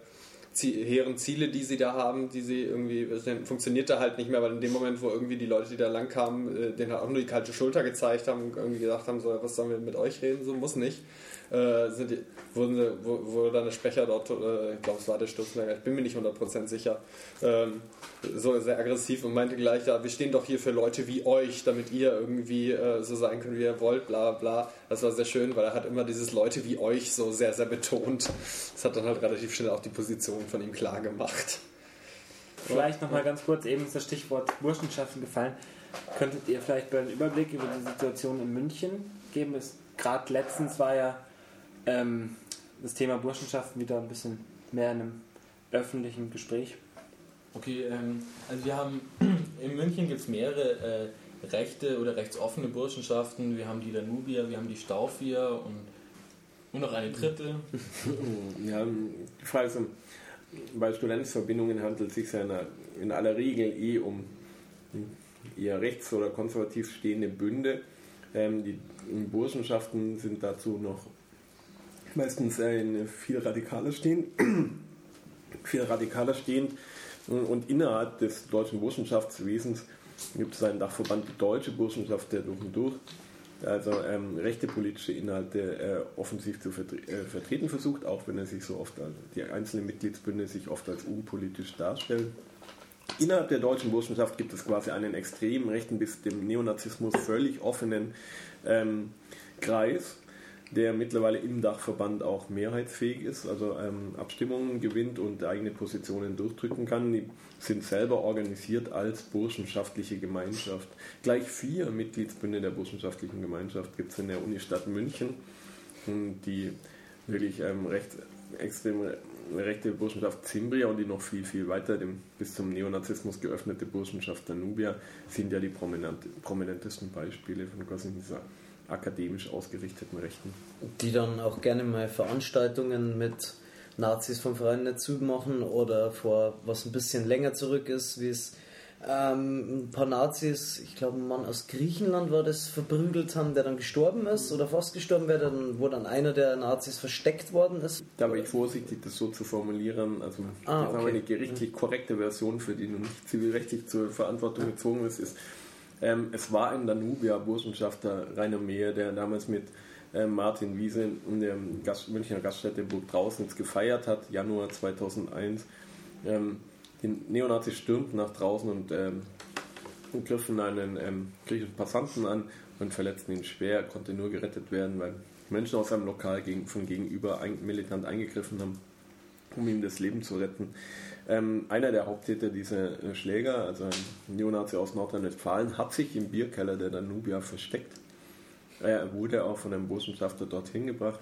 hehren Ziele, die sie da haben, die sie irgendwie, funktioniert da halt nicht mehr, weil in dem Moment, wo irgendwie die Leute, die da lang kamen, äh, denen halt auch nur die kalte Schulter gezeigt haben, irgendwie gesagt haben, so, was sollen wir mit euch reden, so muss nicht äh, sind wurden, wurde dann der Sprecher dort, äh, ich glaube es war der Stutzberger, ich bin mir nicht 100% sicher, ähm, so sehr aggressiv und meinte gleich, ja, wir stehen doch hier für Leute wie euch, damit ihr irgendwie äh, so sein könnt, wie ihr wollt, bla bla. Das war sehr schön, weil er hat immer dieses Leute wie euch so sehr, sehr betont. Das hat dann halt relativ schnell auch die Position von ihm klar gemacht. Vielleicht nochmal ganz kurz, eben ist das Stichwort Burschenschaften gefallen. Könntet ihr vielleicht einen Überblick über die Situation in München geben? Gerade letztens war ja ähm, das Thema Burschenschaften wieder ein bisschen mehr in einem öffentlichen Gespräch. Okay, ähm, also wir haben [clears throat] in München gibt es mehrere äh, rechte oder rechtsoffene Burschenschaften. Wir haben die Danubier, wir haben die Staufier und nur noch eine dritte. [laughs] Ja, die Frage ist, bei Studentenverbindungen handelt es sich ja in aller Regel eh um eher rechts- oder konservativ stehende Bünde. Ähm, die Burschenschaften sind dazu noch meistens äh, viel radikaler stehen, [clears throat] viel radikaler stehend und innerhalb des deutschen Burschenschaftswesens gibt es einen Dachverband die Deutsche Burschenschaft, der durch und durch also ähm, rechte politische Inhalte äh, offensiv zu vertre äh, vertreten versucht, auch wenn er sich so oft, also die einzelnen Mitgliedsbünde sich oft als unpolitisch darstellen. Innerhalb der deutschen Burschenschaft gibt es quasi einen extremen rechten bis dem Neonazismus völlig offenen ähm, Kreis, der mittlerweile im Dachverband auch mehrheitsfähig ist, also ähm, Abstimmungen gewinnt und eigene Positionen durchdrücken kann. Die sind selber organisiert als burschenschaftliche Gemeinschaft. Gleich vier Mitgliedsbünde der burschenschaftlichen Gemeinschaft gibt es in der Unistadt München, die wirklich ähm, recht extrem rechte Burschenschaft Zimbria und die noch viel, viel weiter dem, bis zum Neonazismus geöffnete Burschenschaft Danubia sind ja die prominentesten Beispiele von quasi dieser akademisch ausgerichteten Rechten. Die dann auch gerne mal Veranstaltungen mit Nazis vom Verein dazu machen oder vor was ein bisschen länger zurück ist, wie es ähm, ein paar Nazis, ich glaube ein Mann aus Griechenland war das, verprügelt haben, der dann gestorben ist oder fast gestorben wäre, dann, wo dann einer der Nazis versteckt worden ist. Da war ich vorsichtig, das so zu formulieren. Also ah, okay. eine gerichtlich korrekte Version, für die du nicht zivilrechtlich zur Verantwortung gezogen bist, ist, ähm, es war ein Danubia-Burschenschafter Rainer Mehr, der damals mit ähm, Martin Wiese in der Gast Münchner Gaststätte Burg Draußens gefeiert hat, Januar 2001. Ähm, die Neonazis stürmten nach draußen und ähm, griffen einen ähm, griechischen Passanten an und verletzten ihn schwer. Er konnte nur gerettet werden, weil Menschen aus einem Lokal gegen, von gegenüber ein, militant eingegriffen haben, um ihm das Leben zu retten. Ähm, einer der Haupttäter dieser äh, Schläger, also ein Neonazi aus Nordrhein-Westfalen, hat sich im Bierkeller der Danubia versteckt. Er wurde auch von einem Burschenschafter dorthin gebracht.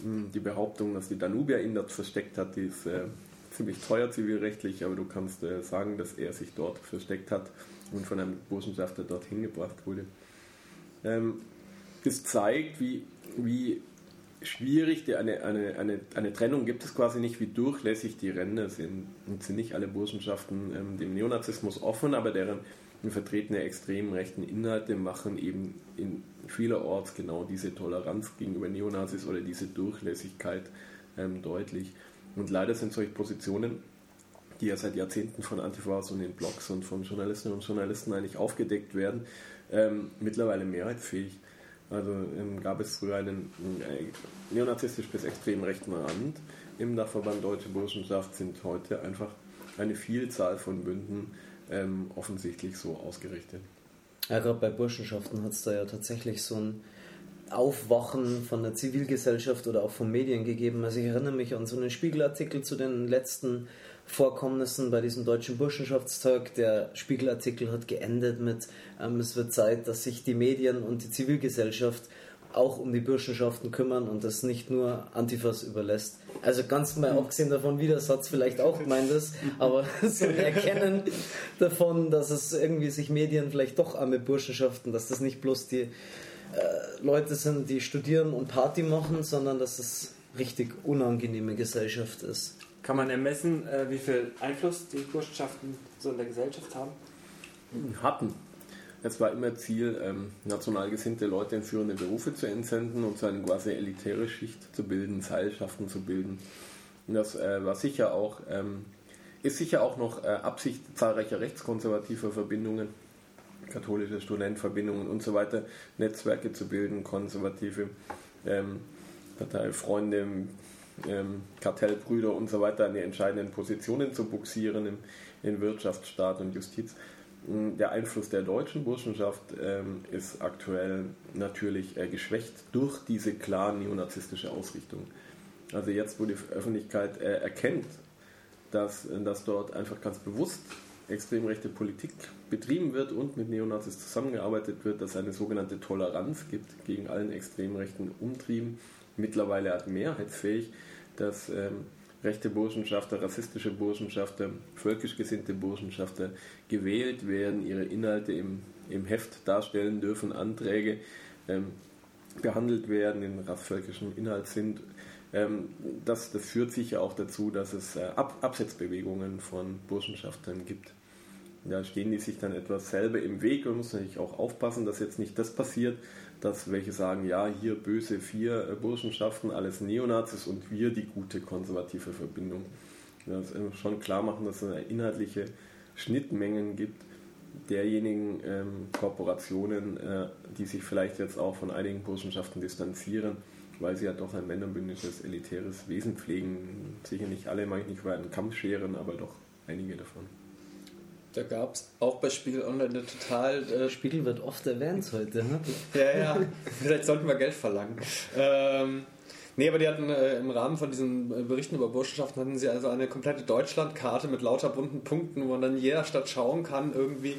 Hm, die Behauptung, dass die Danubia ihn dort versteckt hat, die ist äh, ziemlich teuer zivilrechtlich, aber du kannst äh, sagen, dass er sich dort versteckt hat und von einem Burschenschafter dorthin gebracht wurde. Ähm, das zeigt, wie, wie schwierig, die, eine, eine, eine, eine Trennung gibt es quasi nicht, wie durchlässig die Ränder sind. Und sind nicht alle Burschenschaften ähm, dem Neonazismus offen, aber deren vertretene extrem rechten Inhalte machen eben in vielerorts genau diese Toleranz gegenüber Neonazis oder diese Durchlässigkeit ähm, deutlich. Und leider sind solche Positionen, die ja seit Jahrzehnten von Antifas und den Blogs und von Journalistinnen und Journalisten eigentlich aufgedeckt werden, ähm, mittlerweile mehrheitsfähig. Also ähm, gab es früher einen äh, neonazistisch bis extrem rechten Rand im Dachverband Deutsche Burschenschaft, sind heute einfach eine Vielzahl von Bünden ähm, offensichtlich so ausgerichtet. Ja, gerade bei Burschenschaften hat es da ja tatsächlich so ein Aufwachen von der Zivilgesellschaft oder auch von Medien gegeben. Also ich erinnere mich an so einen Spiegelartikel zu den letzten Vorkommnissen bei diesem deutschen Burschenschaftstag. Der Spiegelartikel hat geendet mit, ähm, es wird Zeit, dass sich die Medien und die Zivilgesellschaft auch um die Burschenschaften kümmern und das nicht nur Antifas überlässt. Also ganz mal abgesehen davon, wie der Satz vielleicht auch gemeint ist, aber [laughs] so ein Erkennen davon, dass es irgendwie sich Medien vielleicht doch arme Burschenschaften, dass das nicht bloß die äh, Leute sind, die studieren und Party machen, sondern dass es richtig unangenehme Gesellschaft ist. Kann man ermessen, äh, wie viel Einfluss die Burschenschaften so in der Gesellschaft haben? Hatten. Es war immer Ziel, ähm, national gesinnte Leute in führende Berufe zu entsenden und so eine quasi elitäre Schicht zu bilden, Seilschaften zu bilden. Und das äh, war sicher auch, ähm, ist sicher auch noch äh, Absicht zahlreicher rechtskonservativer Verbindungen, katholische Studentverbindungen und so weiter, Netzwerke zu bilden, konservative ähm, Parteifreunde, ähm, Kartellbrüder und so weiter an die entscheidenden Positionen zu buxieren im, in Wirtschaft, Staat und Justiz. Der Einfluss der deutschen Burschenschaft ähm, ist aktuell natürlich äh, geschwächt durch diese klar neonazistische Ausrichtung. Also jetzt, wo die Öffentlichkeit äh, erkennt, dass, dass dort einfach ganz bewusst extrem rechte Politik betrieben wird und mit Neonazis zusammengearbeitet wird, dass es eine sogenannte Toleranz gibt gegen allen extrem rechten Umtrieben, mittlerweile hat mehrheitsfähig, dass ähm, rechte Burschenschafter, rassistische Burschenschafter, völkisch gesinnte Burschenschafter gewählt werden, ihre Inhalte im, im Heft darstellen dürfen, Anträge ähm, behandelt werden, in rassvölkischen Inhalt sind. Ähm, das, das führt sicher auch dazu, dass es äh, Ab Absetzbewegungen von Burschenschaftern gibt. Da stehen die sich dann etwas selber im Weg und muss natürlich auch aufpassen, dass jetzt nicht das passiert, dass welche sagen, ja, hier böse vier äh, Burschenschaften, alles Neonazis und wir die gute konservative Verbindung. Das schon klar machen, dass es inhaltliche Schnittmengen gibt derjenigen ähm, Korporationen, äh, die sich vielleicht jetzt auch von einigen Burschenschaften distanzieren, weil sie ja doch ein männerbündisches, elitäres Wesen pflegen. Sicher nicht alle, mag ich nicht über einen Kamm scheren, aber doch einige davon. Da gab es auch bei Spiegel Online eine total. Äh Spiegel wird oft erwähnt heute, ne? [laughs] ja, ja. Vielleicht sollten wir Geld verlangen. Ähm, nee, aber die hatten äh, im Rahmen von diesen äh, Berichten über Burschenschaften hatten sie also eine komplette Deutschlandkarte mit lauter bunten Punkten, wo man dann jeder Stadt schauen kann, irgendwie,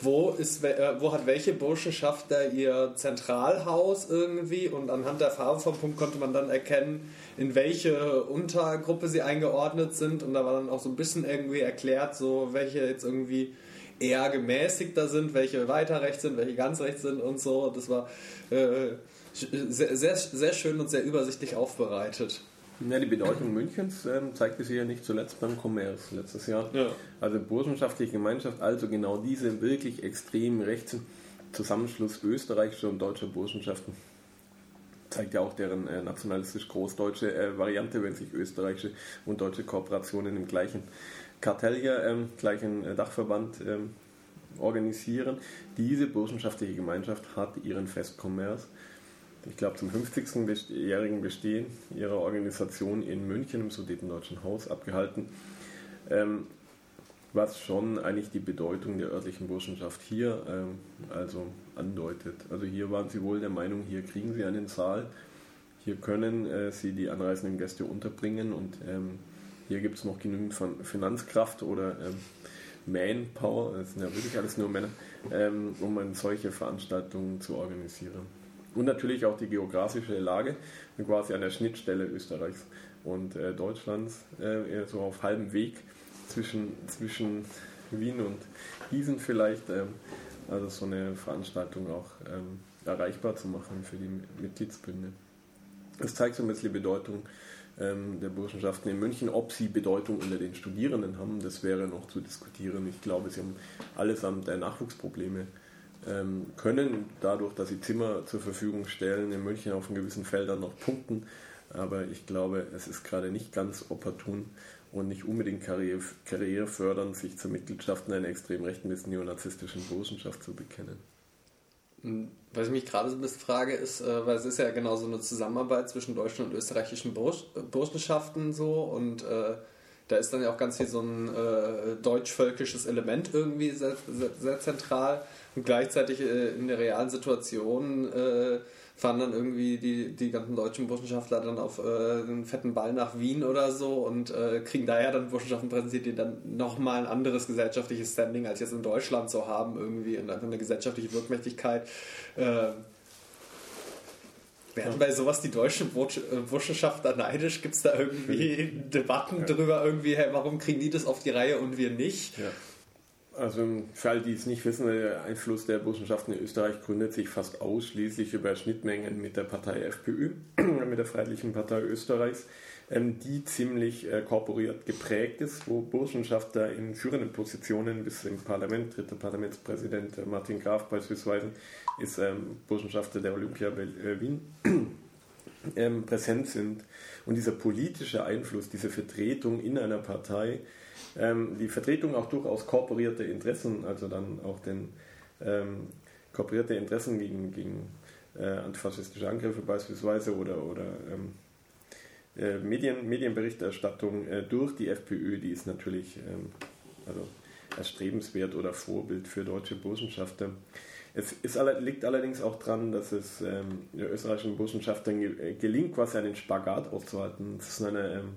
wo, ist, äh, wo hat welche Burschenschaft da ihr Zentralhaus irgendwie und anhand der Farbe vom Punkt konnte man dann erkennen, in welche Untergruppe sie eingeordnet sind und da war dann auch so ein bisschen irgendwie erklärt, so welche jetzt irgendwie eher gemäßigter sind, welche weiter rechts sind, welche ganz rechts sind und so. Das war äh, sehr, sehr, sehr schön und sehr übersichtlich aufbereitet. Ja, die Bedeutung Münchens ähm, zeigte sich ja nicht zuletzt beim Commerce letztes Jahr. Ja. Also burschenschaftliche Gemeinschaft, also genau diese wirklich extrem rechten Zusammenschluss österreichischer und deutscher Burschenschaften zeigt ja auch deren äh, nationalistisch großdeutsche äh, Variante, wenn sich österreichische und deutsche Kooperationen im gleichen Kartell hier, ähm, gleichen äh, Dachverband ähm, organisieren. Diese burschenschaftliche Gemeinschaft hat ihren Festkommerz, ich glaube zum 50-jährigen Bestehen ihrer Organisation in München im Sudetendeutschen Haus abgehalten. Ähm, was schon eigentlich die Bedeutung der örtlichen Burschenschaft hier ähm, also andeutet. Also hier waren sie wohl der Meinung, hier kriegen sie einen Saal, hier können äh, sie die anreisenden Gäste unterbringen und ähm, hier gibt es noch genügend Finanzkraft oder ähm, Manpower, das sind ja wirklich alles nur Männer, ähm, um solche Veranstaltungen zu organisieren. Und natürlich auch die geografische Lage, quasi an der Schnittstelle Österreichs und äh, Deutschlands, äh, so auf halbem Weg zwischen, zwischen Wien und Gießen vielleicht, ähm, also so eine Veranstaltung auch ähm, erreichbar zu machen für die Mitgliedsbünde. Das zeigt so ein bisschen die Bedeutung ähm, der Burschenschaften in München. Ob sie Bedeutung unter den Studierenden haben, das wäre noch zu diskutieren. Ich glaube, sie haben allesamt Nachwuchsprobleme ähm, können, dadurch, dass sie Zimmer zur Verfügung stellen, in München auf gewissen Feldern noch punkten. Aber ich glaube, es ist gerade nicht ganz opportun, und nicht unbedingt karriere, sich zur Mitgliedschaft in einer extrem rechten bis neonazistischen Burschenschaft zu bekennen. Hm, was ich mich gerade so ein bisschen frage, ist, äh, weil es ist ja genau so eine Zusammenarbeit zwischen deutschen und österreichischen Bursch, Burschenschaften so und äh, da ist dann ja auch ganz viel so ein äh, deutsch-völkisches Element irgendwie sehr, sehr, sehr, zentral und gleichzeitig äh, in der realen Situation äh, fahren dann irgendwie die, die ganzen deutschen Burschenschaftler dann auf äh, einen fetten Ball nach Wien oder so und äh, kriegen daher dann Burschenschaften präsentiert, die dann nochmal ein anderes gesellschaftliches Standing als jetzt in Deutschland so haben irgendwie und einfach eine gesellschaftliche Wirkmächtigkeit. Werden bei sowas die deutschen äh, Burschenschafter neidisch? Gibt es da irgendwie Debatten ja. drüber, irgendwie, hey, warum kriegen die das auf die Reihe und wir nicht? Ja. Also für alle, die es nicht wissen, der Einfluss der Burschenschaften in Österreich gründet sich fast ausschließlich über Schnittmengen mit der Partei FPÖ, [clears throat] mit der Freiheitlichen Partei Österreichs, ähm, die ziemlich äh, korporiert geprägt ist, wo Burschenschafter in führenden Positionen bis im Parlament, dritter Parlamentspräsident äh, Martin Graf beispielsweise, ist ähm, Burschenschafter der Olympia äh, Wien, [clears throat] ähm, präsent sind. Und dieser politische Einfluss, diese Vertretung in einer Partei, ähm, die Vertretung auch durchaus korporierte Interessen, also dann auch den ähm, korporierte Interessen gegen, gegen äh, antifaschistische Angriffe beispielsweise oder, oder ähm, äh, Medien, Medienberichterstattung äh, durch die FPÖ, die ist natürlich ähm, also erstrebenswert oder Vorbild für deutsche Burschenschafter. Es ist, liegt allerdings auch daran, dass es ähm, österreichischen Burschenschaftern äh, gelingt, quasi einen Spagat auszuhalten. Das ist eine ähm,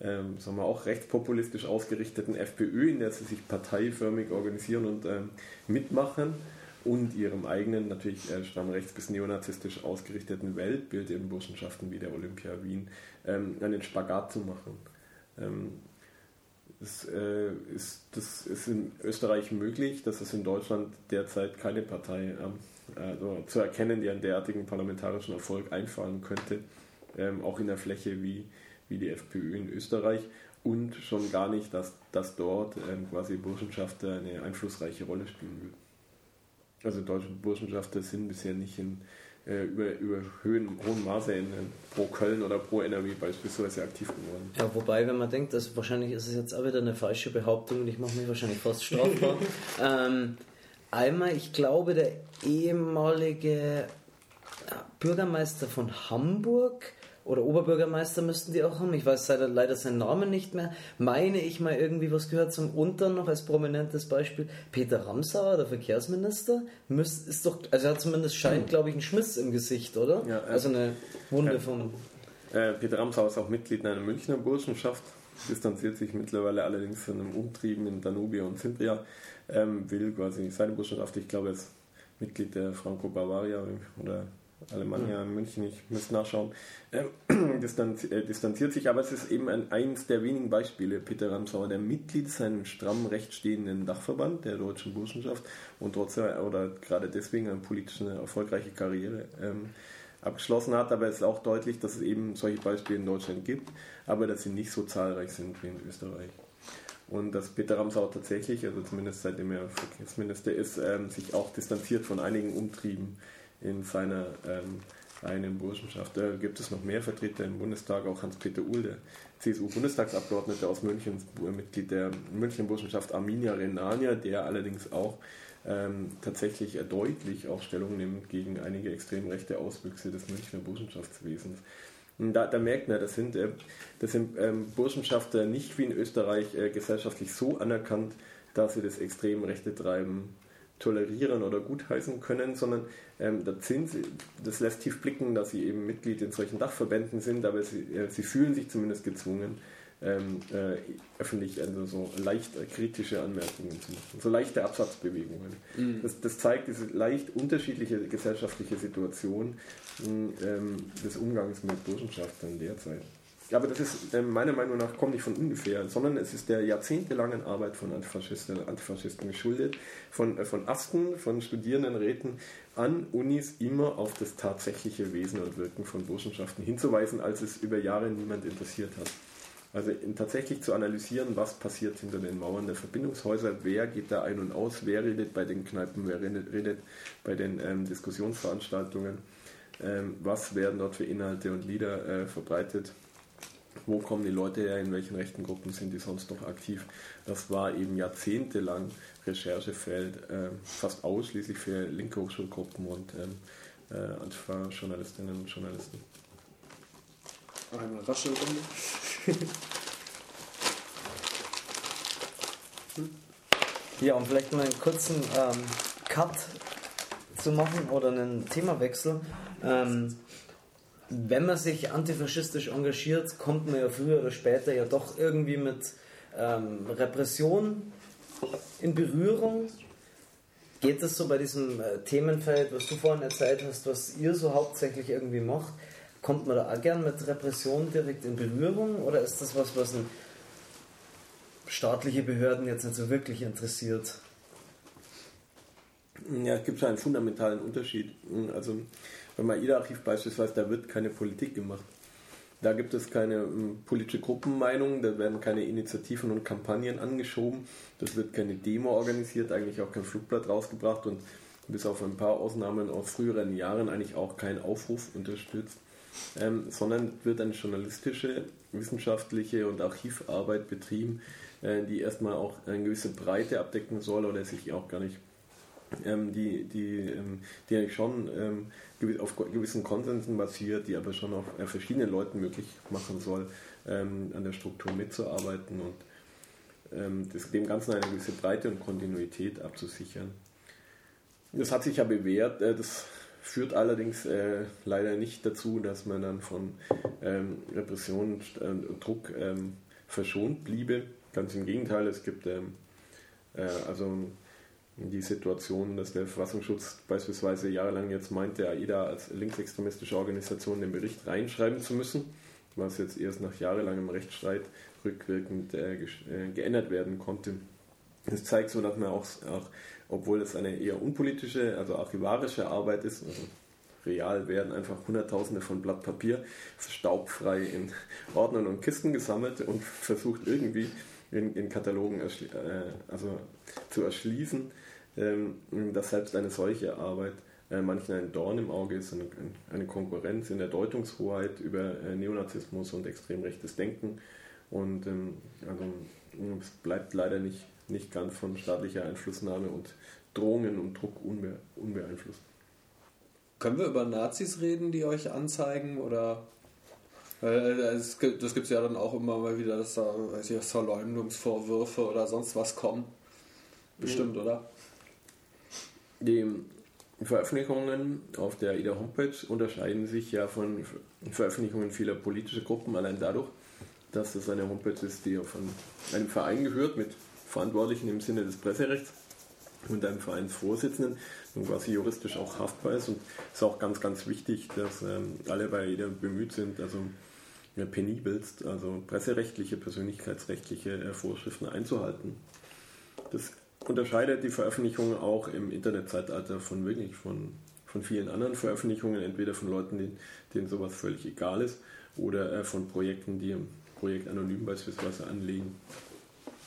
ähm, sagen wir auch rechtspopulistisch ausgerichteten FPÖ, in der sie sich parteiförmig organisieren und ähm, mitmachen und ihrem eigenen, natürlich äh, stramm rechts bis neonazistisch ausgerichteten Weltbild in Burschenschaften wie der Olympia Wien ähm, einen Spagat zu machen. Das, äh, ist, das ist in Österreich möglich, dass es in Deutschland derzeit keine Partei ähm, also zu erkennen, die einen derartigen parlamentarischen Erfolg einfahren könnte, ähm, auch in der Fläche wie wie die FPÖ in Österreich und schon gar nicht, dass, dass dort ähm, quasi Burschenschafter eine einflussreiche Rolle spielen würden. Also deutsche Burschenschafter sind bisher nicht in äh, über, über Höhen, hohem Maße in, pro Köln oder pro NRW beispielsweise aktiv geworden. Ja, wobei, wenn man denkt, dass wahrscheinlich ist es jetzt auch wieder eine falsche Behauptung und ich mache mich wahrscheinlich fast strafbar. [laughs] ähm, einmal, ich glaube, der ehemalige Bürgermeister von Hamburg oder Oberbürgermeister müssten die auch haben. Ich weiß leider seinen Namen nicht mehr. Meine ich mal irgendwie was gehört zum Untern noch als prominentes Beispiel. Peter Ramsauer, der Verkehrsminister, müsst, ist doch, also er hat zumindest scheint, hm. glaube ich, einen Schmiss im Gesicht, oder? Ja, äh, also eine Wunde äh, von. Äh, Peter Ramsauer ist auch Mitglied in einer Münchner Burschenschaft, distanziert sich mittlerweile allerdings von einem Umtrieben in Danubia und Fimbria, ähm, will quasi seine Burschenschaft, ich glaube, ist Mitglied der Franco Bavaria oder Alemannia in München, ich muss nachschauen, [clears throat] äh, distanziert sich, aber es ist eben ein, eines der wenigen Beispiele, Peter Ramsauer, der Mitglied ist einem stramm rechtstehenden Dachverband der deutschen Burschenschaft und trotzdem oder gerade deswegen eine politische erfolgreiche Karriere ähm, abgeschlossen hat, aber es ist auch deutlich, dass es eben solche Beispiele in Deutschland gibt, aber dass sie nicht so zahlreich sind wie in Österreich. Und dass Peter Ramsauer tatsächlich, also zumindest seitdem er Verkehrsminister ist, ähm, sich auch distanziert von einigen Umtrieben in seiner ähm, einen Burschenschaft. Da gibt es noch mehr Vertreter im Bundestag, auch Hans-Peter Uhl, der CSU-Bundestagsabgeordnete aus München, Mitglied der Münchner Burschenschaft Arminia Renania, der allerdings auch ähm, tatsächlich deutlich auch Stellung nimmt gegen einige extrem rechte Auswüchse des Münchner Burschenschaftswesens. Da, da merkt man, das sind, äh, das sind ähm, Burschenschafter nicht wie in Österreich äh, gesellschaftlich so anerkannt, dass sie das extrem rechte Treiben tolerieren oder gutheißen können, sondern ähm, das, sind sie, das lässt tief blicken, dass sie eben Mitglied in solchen Dachverbänden sind, aber sie, äh, sie fühlen sich zumindest gezwungen, ähm, äh, öffentlich also so leicht kritische Anmerkungen zu machen, so leichte Absatzbewegungen. Mhm. Das, das, zeigt diese leicht unterschiedliche gesellschaftliche Situation ähm, des Umgangs mit Burschenschaften derzeit. Aber das ist äh, meiner Meinung nach kommt nicht von ungefähr, sondern es ist der jahrzehntelangen Arbeit von Antifaschisten Antifaschisten geschuldet, von, äh, von Asten, von Studierendenräten an Unis immer auf das tatsächliche Wesen und Wirken von Burschenschaften hinzuweisen, als es über Jahre niemand interessiert hat. Also tatsächlich zu analysieren, was passiert hinter den Mauern der Verbindungshäuser, wer geht da ein und aus, wer redet bei den Kneipen, wer redet, redet bei den ähm, Diskussionsveranstaltungen, ähm, was werden dort für Inhalte und Lieder äh, verbreitet wo kommen die Leute her, in welchen rechten Gruppen sind die sonst noch aktiv. Das war eben jahrzehntelang Recherchefeld, äh, fast ausschließlich für linke Hochschulgruppen und ähm, äh, Antifa-Journalistinnen und Journalisten. Einmal rasche Runde. [laughs] ja, und vielleicht mal einen kurzen ähm, Cut zu machen oder einen Themawechsel. Ähm, wenn man sich antifaschistisch engagiert, kommt man ja früher oder später ja doch irgendwie mit ähm, Repression in Berührung. Geht es so bei diesem äh, Themenfeld, was du vorhin erzählt hast, was ihr so hauptsächlich irgendwie macht? Kommt man da auch gern mit Repression direkt in Berührung oder ist das was, was staatliche Behörden jetzt nicht so wirklich interessiert? Ja, es gibt einen fundamentalen Unterschied. Also beim AIDA-Archiv beispielsweise, da wird keine Politik gemacht. Da gibt es keine um, politische Gruppenmeinung, da werden keine Initiativen und Kampagnen angeschoben, das wird keine Demo organisiert, eigentlich auch kein Flugblatt rausgebracht und bis auf ein paar Ausnahmen aus früheren Jahren eigentlich auch kein Aufruf unterstützt, ähm, sondern wird eine journalistische, wissenschaftliche und Archivarbeit betrieben, äh, die erstmal auch eine gewisse Breite abdecken soll oder sich auch gar nicht ähm, die, die, ähm, die schon ähm, auf gewissen Konsensen basiert, die aber schon auf äh, verschiedenen Leuten möglich machen soll, ähm, an der Struktur mitzuarbeiten und ähm, das, dem Ganzen eine gewisse Breite und Kontinuität abzusichern. Das hat sich ja bewährt, äh, das führt allerdings äh, leider nicht dazu, dass man dann von ähm, Repression und Druck verschont bliebe. Ganz im Gegenteil, es gibt äh, also die Situation, dass der Verfassungsschutz beispielsweise jahrelang jetzt meinte, AIDA als linksextremistische Organisation den Bericht reinschreiben zu müssen, was jetzt erst nach jahrelangem Rechtsstreit rückwirkend äh, äh, geändert werden konnte. Das zeigt so, dass man auch, auch, obwohl es eine eher unpolitische, also archivarische Arbeit ist, also real werden einfach Hunderttausende von Blatt Papier staubfrei in Ordnern und Kisten gesammelt und versucht irgendwie in, in Katalogen äh, also zu erschließen dass selbst eine solche Arbeit äh, manchen ein Dorn im Auge ist, eine Konkurrenz in der Deutungshoheit über äh, Neonazismus und extrem rechtes Denken. Und ähm, also, es bleibt leider nicht, nicht ganz von staatlicher Einflussnahme und Drohungen und Druck unbe unbeeinflusst. Können wir über Nazis reden, die euch anzeigen? Oder äh, das gibt es ja dann auch immer mal wieder, dass da weiß ich, Verleumdungsvorwürfe oder sonst was kommen. Bestimmt, mhm. oder? Die Veröffentlichungen auf der IDA Homepage unterscheiden sich ja von Veröffentlichungen vieler politischer Gruppen allein dadurch, dass es eine Homepage ist, die von einem Verein gehört, mit Verantwortlichen im Sinne des Presserechts und einem Vereinsvorsitzenden und quasi juristisch auch haftbar ist. Und es ist auch ganz, ganz wichtig, dass ähm, alle bei IDA bemüht sind, also ja, penibelst, also presserechtliche, persönlichkeitsrechtliche äh, Vorschriften einzuhalten. Das unterscheidet die Veröffentlichung auch im Internetzeitalter von wirklich von, von vielen anderen Veröffentlichungen, entweder von Leuten, denen, denen sowas völlig egal ist, oder äh, von Projekten, die ein Projekt anonym beispielsweise anlegen.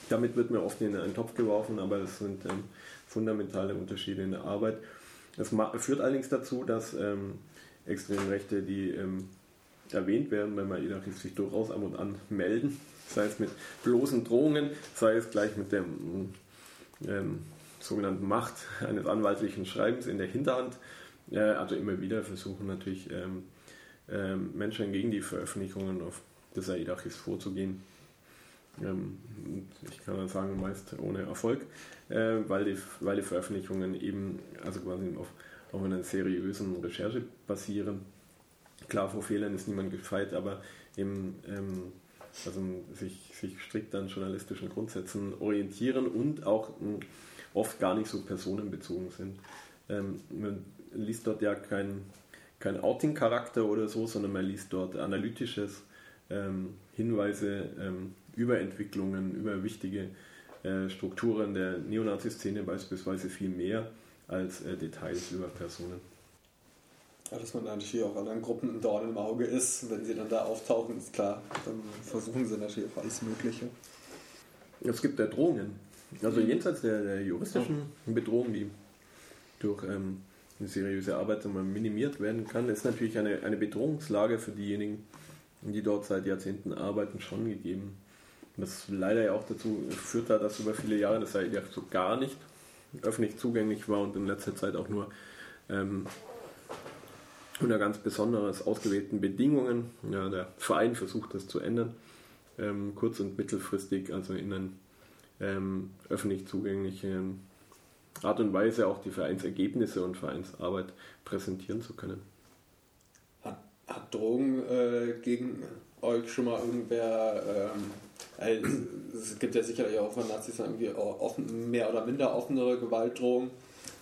Damit wird mir oft in einen Topf geworfen, aber es sind ähm, fundamentale Unterschiede in der Arbeit. Das führt allerdings dazu, dass ähm, Extremrechte, die ähm, erwähnt werden, wenn man sich durchaus ab und an melden, sei es mit bloßen Drohungen, sei es gleich mit dem ähm, sogenannten Macht [laughs] eines anwaltlichen Schreibens in der Hinterhand. Äh, also immer wieder versuchen natürlich ähm, äh, Menschen gegen die Veröffentlichungen des AIDACHIS vorzugehen. Ähm, ich kann dann sagen, meist ohne Erfolg, äh, weil, die, weil die Veröffentlichungen eben also quasi auf, auf einer seriösen Recherche basieren. Klar, vor Fehlern ist niemand gefeit, aber eben ähm, also sich, sich strikt an journalistischen Grundsätzen orientieren und auch hm, oft gar nicht so personenbezogen sind. Ähm, man liest dort ja kein, kein Outing-Charakter oder so, sondern man liest dort analytisches, ähm, Hinweise ähm, über Entwicklungen, über wichtige äh, Strukturen der Neonazi-Szene beispielsweise viel mehr als äh, Details über Personen. Ja, dass man natürlich auch anderen Gruppen ein Dorn im Auge ist. Wenn sie dann da auftauchen, ist klar, dann versuchen sie natürlich auch alles Mögliche. Es gibt ja Drohungen. Also jenseits der, der juristischen Bedrohung, die durch ähm, eine seriöse Arbeit minimiert werden kann, ist natürlich eine, eine Bedrohungslage für diejenigen, die dort seit Jahrzehnten arbeiten, schon gegeben. Das leider ja auch dazu führt, dass über viele Jahre das ja so gar nicht öffentlich zugänglich war und in letzter Zeit auch nur ähm, unter ganz besonders ausgewählten Bedingungen. Ja, der Verein versucht das zu ändern, ähm, kurz- und mittelfristig, also in ein ähm, öffentlich zugängliche Art und Weise auch die Vereinsergebnisse und Vereinsarbeit präsentieren zu können. Hat, hat Drogen äh, gegen euch schon mal irgendwer, ähm, also, es gibt ja sicherlich auch von Nazis irgendwie offen, mehr oder minder offenere Gewaltdrogen.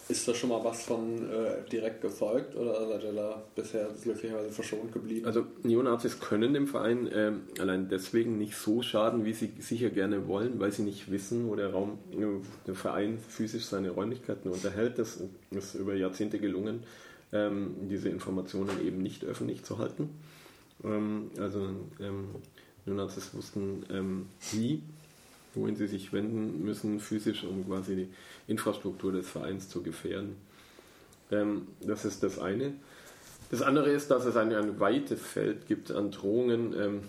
Ist da schon mal was von äh, direkt gefolgt oder seid ihr da bisher glücklicherweise verschont geblieben? Also Neonazis können dem Verein äh, allein deswegen nicht so schaden, wie sie sicher gerne wollen, weil sie nicht wissen, wo der Raum, äh, der Verein physisch seine Räumlichkeiten unterhält. Das ist über Jahrzehnte gelungen, ähm, diese Informationen eben nicht öffentlich zu halten. Ähm, also ähm, Neonazis wussten ähm, nie, wohin sie sich wenden müssen, physisch, um quasi die Infrastruktur des Vereins zu gefährden. Ähm, das ist das eine. Das andere ist, dass es ein, ein weites Feld gibt an Drohungen, ähm,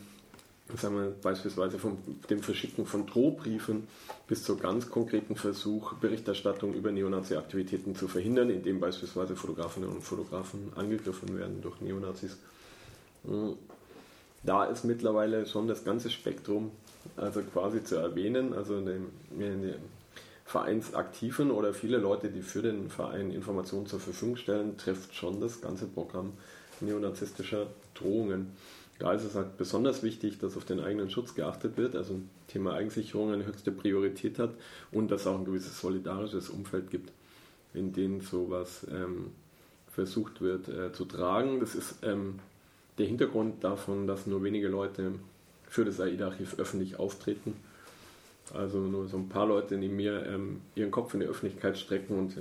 sagen wir beispielsweise von dem Verschicken von Drohbriefen bis zur ganz konkreten Versuch, Berichterstattung über Neonazi-Aktivitäten zu verhindern, indem beispielsweise Fotografinnen und Fotografen angegriffen werden durch Neonazis. Hm. Da ist mittlerweile schon das ganze Spektrum also quasi zu erwähnen, also den, den Vereinsaktiven oder viele Leute, die für den Verein Informationen zur Verfügung stellen, trifft schon das ganze Programm neonazistischer Drohungen. Da ist es halt besonders wichtig, dass auf den eigenen Schutz geachtet wird, also Thema Eigensicherung eine höchste Priorität hat und dass es auch ein gewisses solidarisches Umfeld gibt, in dem sowas ähm, versucht wird äh, zu tragen. Das ist ähm, der Hintergrund davon, dass nur wenige Leute für das AIDA-Archiv öffentlich auftreten. Also nur so ein paar Leute neben mir ähm, ihren Kopf in die Öffentlichkeit strecken und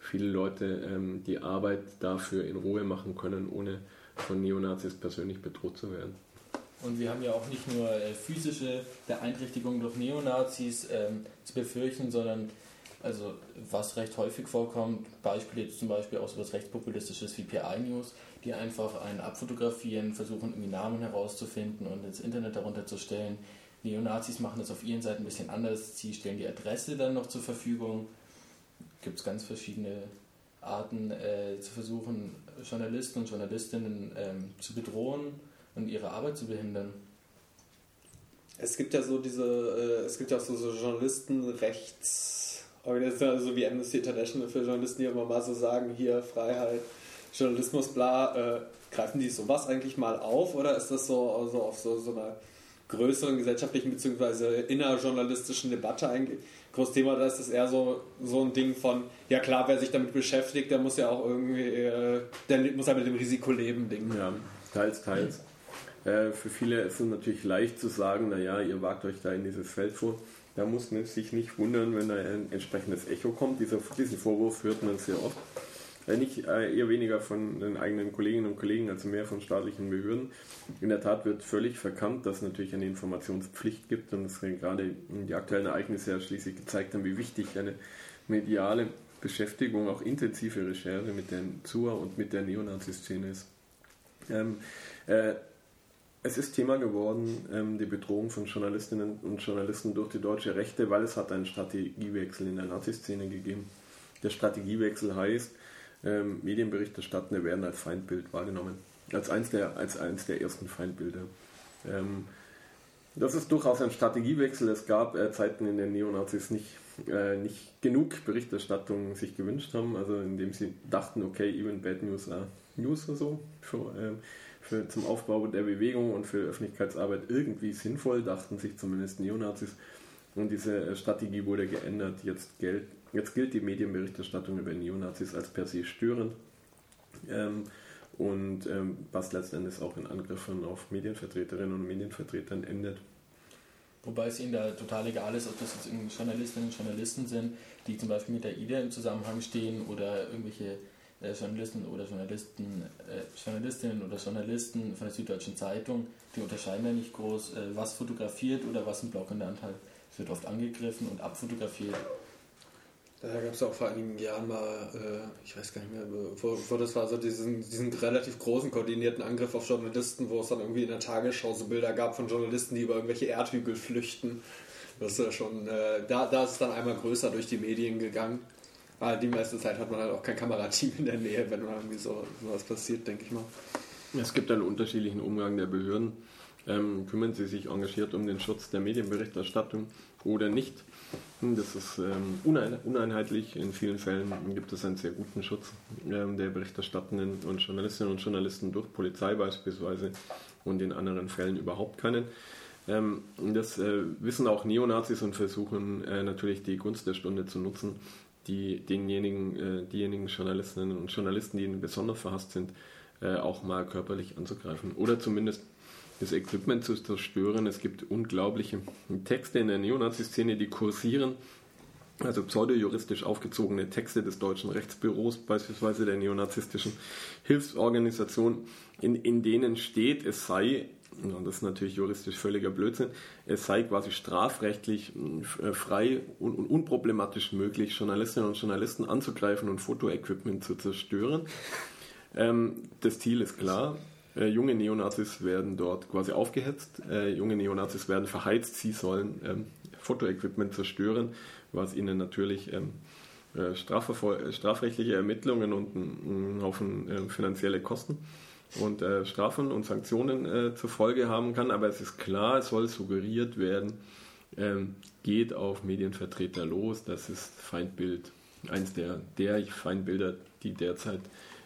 viele Leute ähm, die Arbeit dafür in Ruhe machen können, ohne von Neonazis persönlich bedroht zu werden. Und wir haben ja auch nicht nur äh, physische Beeinträchtigungen durch Neonazis ähm, zu befürchten, sondern also was recht häufig vorkommt, Beispiel jetzt zum Beispiel auch so was rechtspopulistisches wie PI News, die einfach einen abfotografieren, versuchen irgendwie Namen herauszufinden und ins Internet darunter zu stellen. Neonazis machen das auf ihren Seiten ein bisschen anders. Sie stellen die Adresse dann noch zur Verfügung. Gibt es ganz verschiedene Arten äh, zu versuchen, Journalisten und Journalistinnen ähm, zu bedrohen und ihre Arbeit zu behindern. Es gibt ja so diese, äh, es gibt ja auch so, so Journalistenrechtsorganisationen, so wie Amnesty International für Journalisten, die immer mal so sagen, hier Freiheit, Journalismus, bla, äh, greifen die sowas eigentlich mal auf oder ist das so also auf so, so einer größeren gesellschaftlichen bzw. innerjournalistischen Debatte eigentlich großes Thema? Da ist es eher so, so ein Ding von, ja klar, wer sich damit beschäftigt, der muss ja auch irgendwie, äh, der muss ja mit dem Risiko leben, Ding. Ja, teils, teils. Äh, für viele ist es natürlich leicht zu sagen, naja, ihr wagt euch da in dieses Feld vor. Da muss man sich nicht wundern, wenn da ein entsprechendes Echo kommt. Dieser, diesen Vorwurf hört man sehr oft. Äh, nicht äh, eher weniger von den eigenen Kolleginnen und Kollegen als mehr von staatlichen Behörden. In der Tat wird völlig verkannt, dass es natürlich eine Informationspflicht gibt und es gerade die aktuellen Ereignisse ja schließlich gezeigt haben, wie wichtig eine mediale Beschäftigung, auch intensive Recherche mit der ZUA und mit der Neonazi-Szene ist. Ähm, äh, es ist Thema geworden, ähm, die Bedrohung von Journalistinnen und Journalisten durch die deutsche Rechte, weil es hat einen Strategiewechsel in der Nazi-Szene gegeben. Der Strategiewechsel heißt, ähm, Medienberichterstattende werden als Feindbild wahrgenommen. Als eins der, als eins der ersten Feindbilder. Ähm, das ist durchaus ein Strategiewechsel. Es gab äh, Zeiten, in denen Neonazis nicht, äh, nicht genug Berichterstattung sich gewünscht haben, also indem sie dachten, okay, even bad news are news oder so, für, äh, für, zum Aufbau der Bewegung und für Öffentlichkeitsarbeit irgendwie sinnvoll, dachten sich zumindest Neonazis. Und diese äh, Strategie wurde geändert. Jetzt gilt, jetzt gilt die Medienberichterstattung über Neonazis als per se störend. Ähm, und ähm, was letztendlich auch in Angriffen auf Medienvertreterinnen und Medienvertretern endet. Wobei es ihnen da total egal ist, ob das jetzt Journalistinnen und Journalisten sind, die zum Beispiel mit der IDA im Zusammenhang stehen oder irgendwelche äh, Journalisten oder Journalisten, äh, Journalistinnen oder Journalisten von der Süddeutschen Zeitung, die unterscheiden ja nicht groß, äh, was fotografiert oder was ein Blog in der hat. Es wird oft angegriffen und abfotografiert. Da gab es auch vor einigen Jahren mal, äh, ich weiß gar nicht mehr, wo, wo das war, so diesen, diesen relativ großen koordinierten Angriff auf Journalisten, wo es dann irgendwie in der Tagesschau so Bilder gab von Journalisten, die über irgendwelche Erdhügel flüchten. Das ist ja schon, äh, da, da ist es dann einmal größer durch die Medien gegangen. Aber die meiste Zeit hat man halt auch kein Kamerateam in der Nähe, wenn man irgendwie so, was passiert, denke ich mal. Es gibt einen unterschiedlichen Umgang der Behörden. Ähm, kümmern sie sich engagiert um den Schutz der Medienberichterstattung oder nicht? Hm, das ist ähm, unein uneinheitlich. In vielen Fällen gibt es einen sehr guten Schutz ähm, der Berichterstattenden und Journalistinnen und Journalisten durch Polizei beispielsweise und in anderen Fällen überhaupt keinen. Ähm, das äh, wissen auch Neonazis und versuchen äh, natürlich die Gunst der Stunde zu nutzen, die denjenigen, äh, diejenigen Journalistinnen und Journalisten, die ihnen besonders verhasst sind, auch mal körperlich anzugreifen oder zumindest das Equipment zu zerstören. Es gibt unglaubliche Texte in der Neonazi-Szene, die kursieren. Also pseudojuristisch aufgezogene Texte des deutschen Rechtsbüros, beispielsweise der neonazistischen Hilfsorganisation, in, in denen steht, es sei das ist natürlich juristisch völliger Blödsinn, es sei quasi strafrechtlich äh, frei und unproblematisch möglich, Journalistinnen und Journalisten anzugreifen und Fotoequipment zu zerstören. Ähm, das Ziel ist klar. Äh, junge Neonazis werden dort quasi aufgehetzt, äh, junge Neonazis werden verheizt, sie sollen ähm, Fotoequipment zerstören, was ihnen natürlich ähm, strafrechtliche Ermittlungen und einen Haufen finanzielle Kosten und äh, Strafen und Sanktionen äh, zur Folge haben kann. Aber es ist klar, es soll suggeriert werden, ähm, geht auf Medienvertreter los. Das ist Feindbild, eins der, der Feindbilder, die derzeit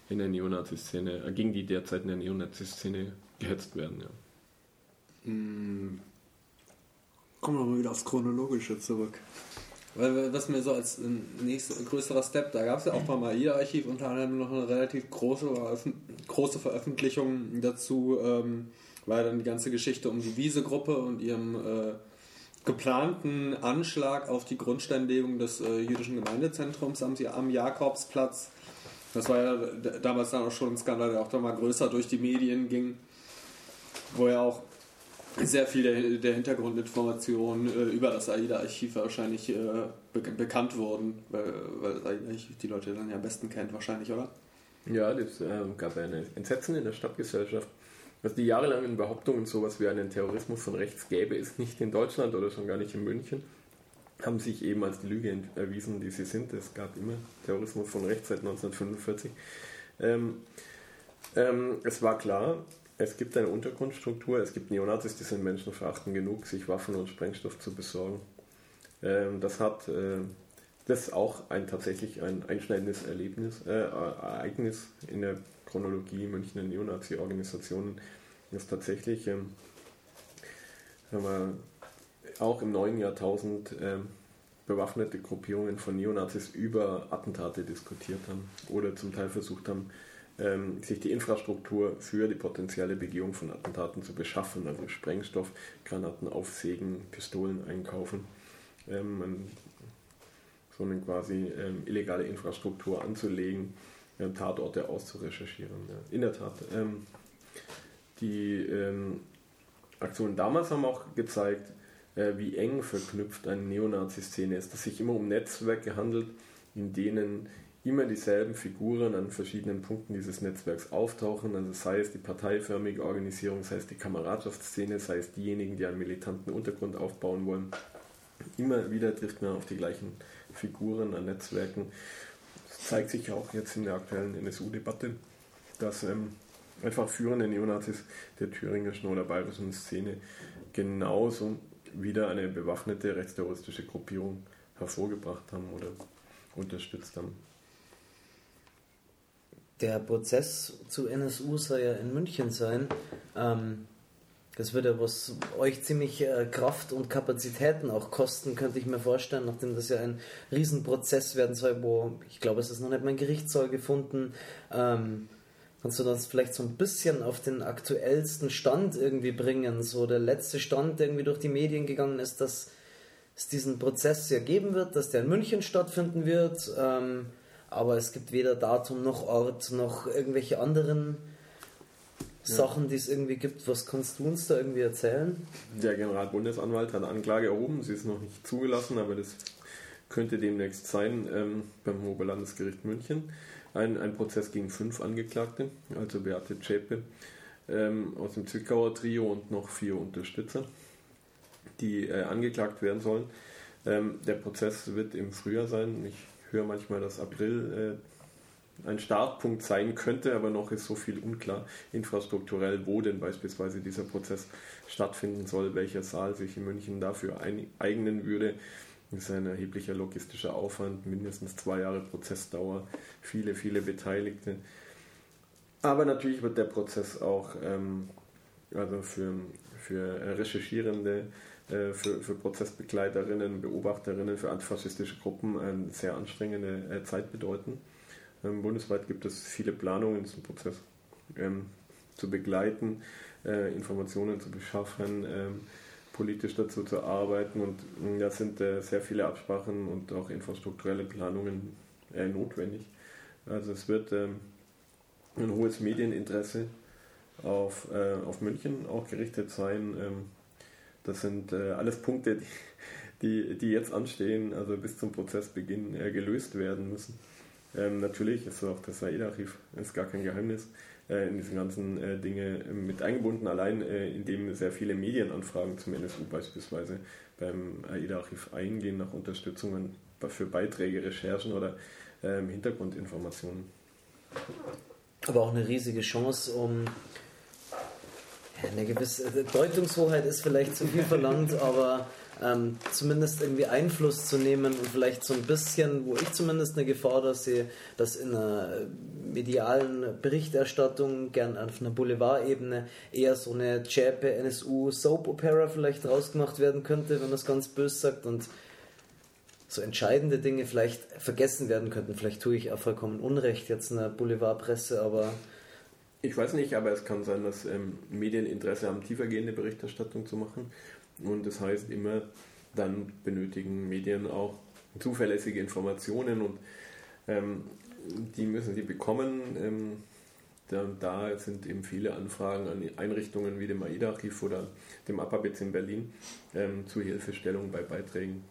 in der Neonazi-Szene, äh, gegen die derzeit in der Neonazi-Szene gehetzt werden. Ja. Hm. Kommen wir mal wieder aufs Chronologische zurück. Weil, was mir so als nächster größerer Step, da gab es ja auch beim AIDA-Archiv unter anderem noch eine relativ große, große Veröffentlichung dazu, ähm, war dann die ganze Geschichte um die Wiese-Gruppe und ihrem äh, geplanten Anschlag auf die Grundsteinlegung des äh, jüdischen Gemeindezentrums am, am Jakobsplatz. Das war ja damals dann auch schon ein Skandal, der auch dann mal größer durch die Medien ging, wo ja auch sehr viel der, der Hintergrundinformationen äh, über das AIDA-Archiv wahrscheinlich äh, be bekannt wurden, weil, weil das AIDA-Archiv die Leute dann ja am besten kennt, wahrscheinlich, oder? Ja, es äh, gab eine Entsetzen in der Stadtgesellschaft. Also die jahrelangen Behauptungen, sowas wie einen Terrorismus von rechts gäbe es nicht in Deutschland oder schon gar nicht in München, haben sich eben als die Lüge erwiesen, die sie sind. Es gab immer Terrorismus von rechts seit 1945. Ähm, ähm, es war klar, es gibt eine Untergrundstruktur, es gibt Neonazis, die sind menschenverachtend genug, sich Waffen und Sprengstoff zu besorgen. Ähm, das hat äh, das ist auch ein tatsächlich ein einschneidendes Erlebnis, äh, Ereignis in der Chronologie Münchner Neonazi-Organisationen, das tatsächlich ähm, auch im neuen Jahrtausend ähm, bewaffnete Gruppierungen von Neonazis über Attentate diskutiert haben oder zum Teil versucht haben, ähm, sich die Infrastruktur für die potenzielle Begehung von Attentaten zu beschaffen, also Sprengstoff, Granaten aufsägen, Pistolen einkaufen, ähm, so eine quasi ähm, illegale Infrastruktur anzulegen, ähm, Tatorte auszurecherchieren. Ja. In der Tat. Ähm, die ähm, Aktionen damals haben auch gezeigt, äh, wie eng verknüpft eine Neonazi-Szene ist, dass sich immer um Netzwerke handelt, in denen immer dieselben Figuren an verschiedenen Punkten dieses Netzwerks auftauchen, also sei es die parteiförmige Organisierung, sei es die Kameradschaftsszene, sei es diejenigen, die einen militanten Untergrund aufbauen wollen. Immer wieder trifft man auf die gleichen Figuren an Netzwerken. Das zeigt sich auch jetzt in der aktuellen NSU-Debatte, dass ähm, einfach führende Neonazis der thüringischen oder bayerischen Szene genauso wieder eine bewaffnete rechtsterroristische Gruppierung hervorgebracht haben oder unterstützt haben. Der Prozess zu NSU soll ja in München sein. Ähm, das wird ja was euch ziemlich äh, Kraft und Kapazitäten auch kosten, könnte ich mir vorstellen, nachdem das ja ein Riesenprozess werden soll, wo ich glaube, es ist noch nicht mein Gerichtssaal gefunden. Ähm, kannst du das vielleicht so ein bisschen auf den aktuellsten Stand irgendwie bringen? So der letzte Stand, der irgendwie durch die Medien gegangen ist, dass es diesen Prozess ja geben wird, dass der in München stattfinden wird. Ähm, aber es gibt weder Datum noch Ort noch irgendwelche anderen ja. Sachen, die es irgendwie gibt. Was kannst du uns da irgendwie erzählen? Der Generalbundesanwalt hat Anklage erhoben, sie ist noch nicht zugelassen, aber das könnte demnächst sein ähm, beim Oberlandesgericht München. Ein, ein Prozess gegen fünf Angeklagte, also Beate Zschäpe ähm, aus dem Zwickauer Trio und noch vier Unterstützer, die äh, angeklagt werden sollen. Ähm, der Prozess wird im Frühjahr sein. Ich höre manchmal, dass April ein Startpunkt sein könnte, aber noch ist so viel unklar infrastrukturell, wo denn beispielsweise dieser Prozess stattfinden soll, welcher Saal sich in München dafür eignen würde. Das ist ein erheblicher logistischer Aufwand, mindestens zwei Jahre Prozessdauer, viele, viele Beteiligte. Aber natürlich wird der Prozess auch ähm, also für, für Recherchierende, äh, für, für Prozessbegleiterinnen, Beobachterinnen, für antifaschistische Gruppen eine sehr anstrengende äh, Zeit bedeuten. Ähm, bundesweit gibt es viele Planungen zum Prozess ähm, zu begleiten, äh, Informationen zu beschaffen, ähm, politisch dazu zu arbeiten und äh, da sind äh, sehr viele Absprachen und auch infrastrukturelle Planungen äh, notwendig. Also es wird ähm, ein hohes Medieninteresse auf, äh, auf München auch gerichtet sein. Ähm, das sind äh, alles Punkte, die, die, die, jetzt anstehen, also bis zum Prozessbeginn gelöst werden müssen. Ähm, natürlich ist auch das AIDA-Archiv, ist gar kein Geheimnis, äh, in diese ganzen äh, Dinge mit eingebunden, allein äh, indem sehr viele Medienanfragen zum NSU beispielsweise beim AIDA-Archiv eingehen nach Unterstützungen für Beiträge, Recherchen oder ähm, Hintergrundinformationen. Aber auch eine riesige Chance, um eine gewisse Deutungshoheit ist vielleicht zu viel verlangt, [laughs] aber ähm, zumindest irgendwie Einfluss zu nehmen und vielleicht so ein bisschen, wo ich zumindest eine Gefahr da sehe, dass in einer medialen Berichterstattung, gern auf einer Boulevardebene, eher so eine Zschäpe NSU Soap Opera vielleicht rausgemacht werden könnte, wenn man es ganz böse sagt und so entscheidende Dinge vielleicht vergessen werden könnten. Vielleicht tue ich auch vollkommen Unrecht jetzt in der Boulevardpresse, aber ich weiß nicht, aber es kann sein, dass ähm, Medien Interesse haben, tiefergehende Berichterstattung zu machen. Und das heißt immer, dann benötigen Medien auch zuverlässige Informationen und ähm, die müssen sie bekommen. Ähm, da, da, sind eben viele Anfragen an Einrichtungen wie dem AIDA-Archiv oder dem APABITS in Berlin ähm, zur Hilfestellung bei Beiträgen.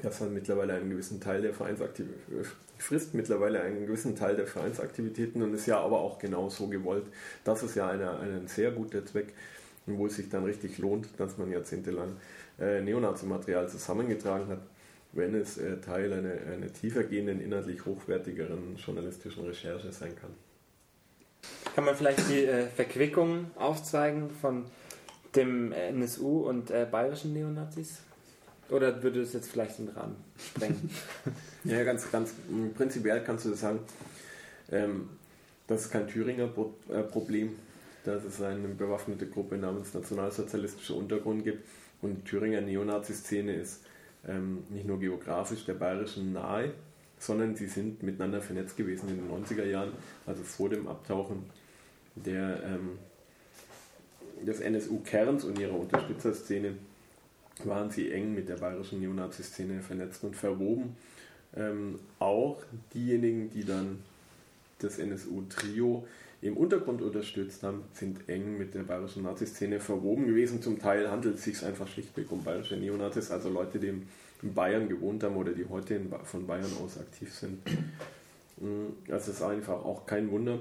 Das hat mittlerweile einen gewissen Teil der Vereinsaktivitäten, frisst mittlerweile einen gewissen Teil der Vereinsaktivitäten und ist ja aber auch genau so gewollt. Das ist ja eine, ein sehr guter Zweck wo es sich dann richtig lohnt, dass man jahrzehntelang äh, Neonazi-Material zusammengetragen hat, wenn es äh, Teil einer, einer tiefergehenden, inhaltlich hochwertigeren journalistischen Recherche sein kann. Kann man vielleicht die äh, Verquickung aufzeigen von dem NSU und äh, bayerischen Neonazis? Oder würde das jetzt vielleicht den Rahmen sprengen? [laughs] ja, ganz, ganz prinzipiell kannst du das sagen. Ähm, das ist kein Thüringer äh, Problem dass es eine bewaffnete Gruppe namens Nationalsozialistischer Untergrund gibt. Und die Thüringer Neonazi-Szene ist ähm, nicht nur geografisch der bayerischen nahe, sondern sie sind miteinander vernetzt gewesen in den 90er Jahren, also vor dem Abtauchen der, ähm, des NSU-Kerns und ihrer Unterstützerszene waren sie eng mit der bayerischen Neonazi-Szene vernetzt und verwoben. Ähm, auch diejenigen, die dann das NSU-Trio im Untergrund unterstützt haben, sind eng mit der bayerischen Nazi-Szene verwoben gewesen. Zum Teil handelt es sich einfach schlichtweg um bayerische Neonazis, also Leute, die in Bayern gewohnt haben oder die heute von Bayern aus aktiv sind. Mm, das ist einfach auch kein Wunder,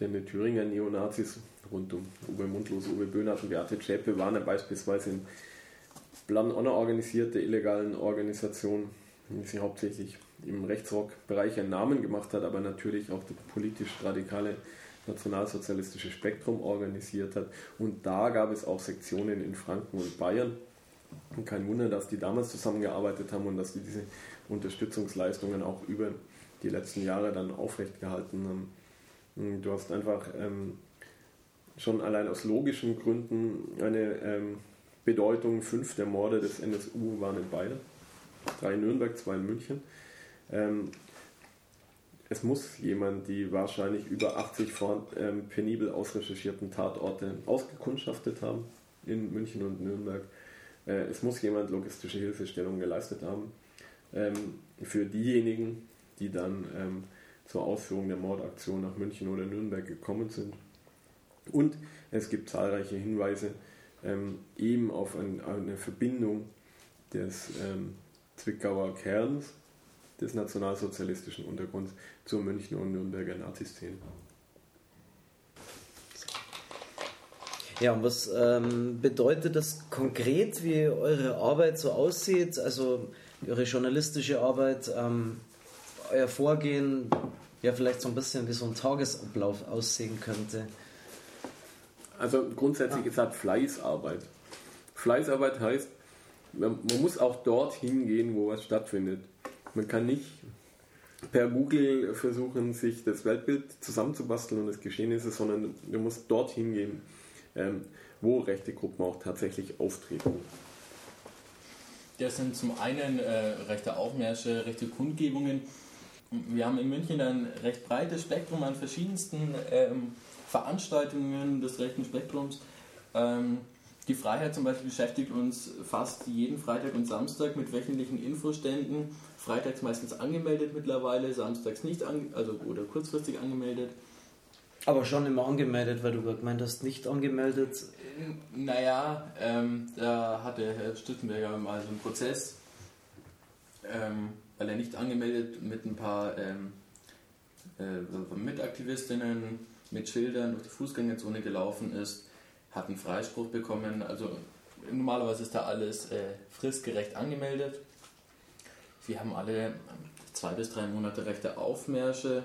denn die Thüringer Neonazis rund um Uwe Mundlos, Uwe Böhnert und Beate Zschäpe waren ja beispielsweise in Plan-Honor organisierte illegalen Organisationen, die sich hauptsächlich im Rechtsrock-Bereich einen Namen gemacht hat, aber natürlich auch die politisch radikale nationalsozialistische Spektrum organisiert hat. Und da gab es auch Sektionen in Franken und Bayern. Und kein Wunder, dass die damals zusammengearbeitet haben und dass die diese Unterstützungsleistungen auch über die letzten Jahre dann aufrecht gehalten haben. Du hast einfach ähm, schon allein aus logischen Gründen eine ähm, Bedeutung. Fünf der Morde des NSU waren in Bayern, drei in Nürnberg, zwei in München. Ähm, es muss jemand die wahrscheinlich über 80 vor, ähm, penibel ausrecherchierten Tatorte ausgekundschaftet haben in München und Nürnberg. Äh, es muss jemand logistische Hilfestellung geleistet haben ähm, für diejenigen, die dann ähm, zur Ausführung der Mordaktion nach München oder Nürnberg gekommen sind. Und es gibt zahlreiche Hinweise ähm, eben auf ein, eine Verbindung des ähm, Zwickauer Kerns des nationalsozialistischen Untergrunds zur Münchner und Nürnberger Naziszene. Ja, und was ähm, bedeutet das konkret, wie eure Arbeit so aussieht? Also eure journalistische Arbeit, ähm, euer Vorgehen, ja vielleicht so ein bisschen wie so ein Tagesablauf aussehen könnte. Also grundsätzlich ist halt Fleißarbeit. Fleißarbeit heißt, man, man muss auch dorthin gehen, wo was stattfindet. Man kann nicht per Google versuchen, sich das Weltbild zusammenzubasteln und das Geschehen ist, sondern man muss dorthin gehen, ähm, wo rechte Gruppen auch tatsächlich auftreten. Das sind zum einen äh, rechte Aufmärsche, rechte Kundgebungen. Wir haben in München ein recht breites Spektrum an verschiedensten ähm, Veranstaltungen des rechten Spektrums. Ähm, die Freiheit zum Beispiel beschäftigt uns fast jeden Freitag und Samstag mit wöchentlichen Infoständen. Freitags meistens angemeldet mittlerweile, samstags nicht, an, also oder kurzfristig angemeldet. Aber schon immer angemeldet, weil du gerade gemeint hast, nicht angemeldet. Naja, ähm, da hatte Herr Stüttenberger mal so einen Prozess, ähm, weil er nicht angemeldet mit ein paar ähm, äh, Mitaktivistinnen mit Schildern durch die Fußgängerzone gelaufen ist hat einen Freispruch bekommen. Also normalerweise ist da alles äh, fristgerecht angemeldet. Wir haben alle zwei bis drei Monate rechte Aufmärsche,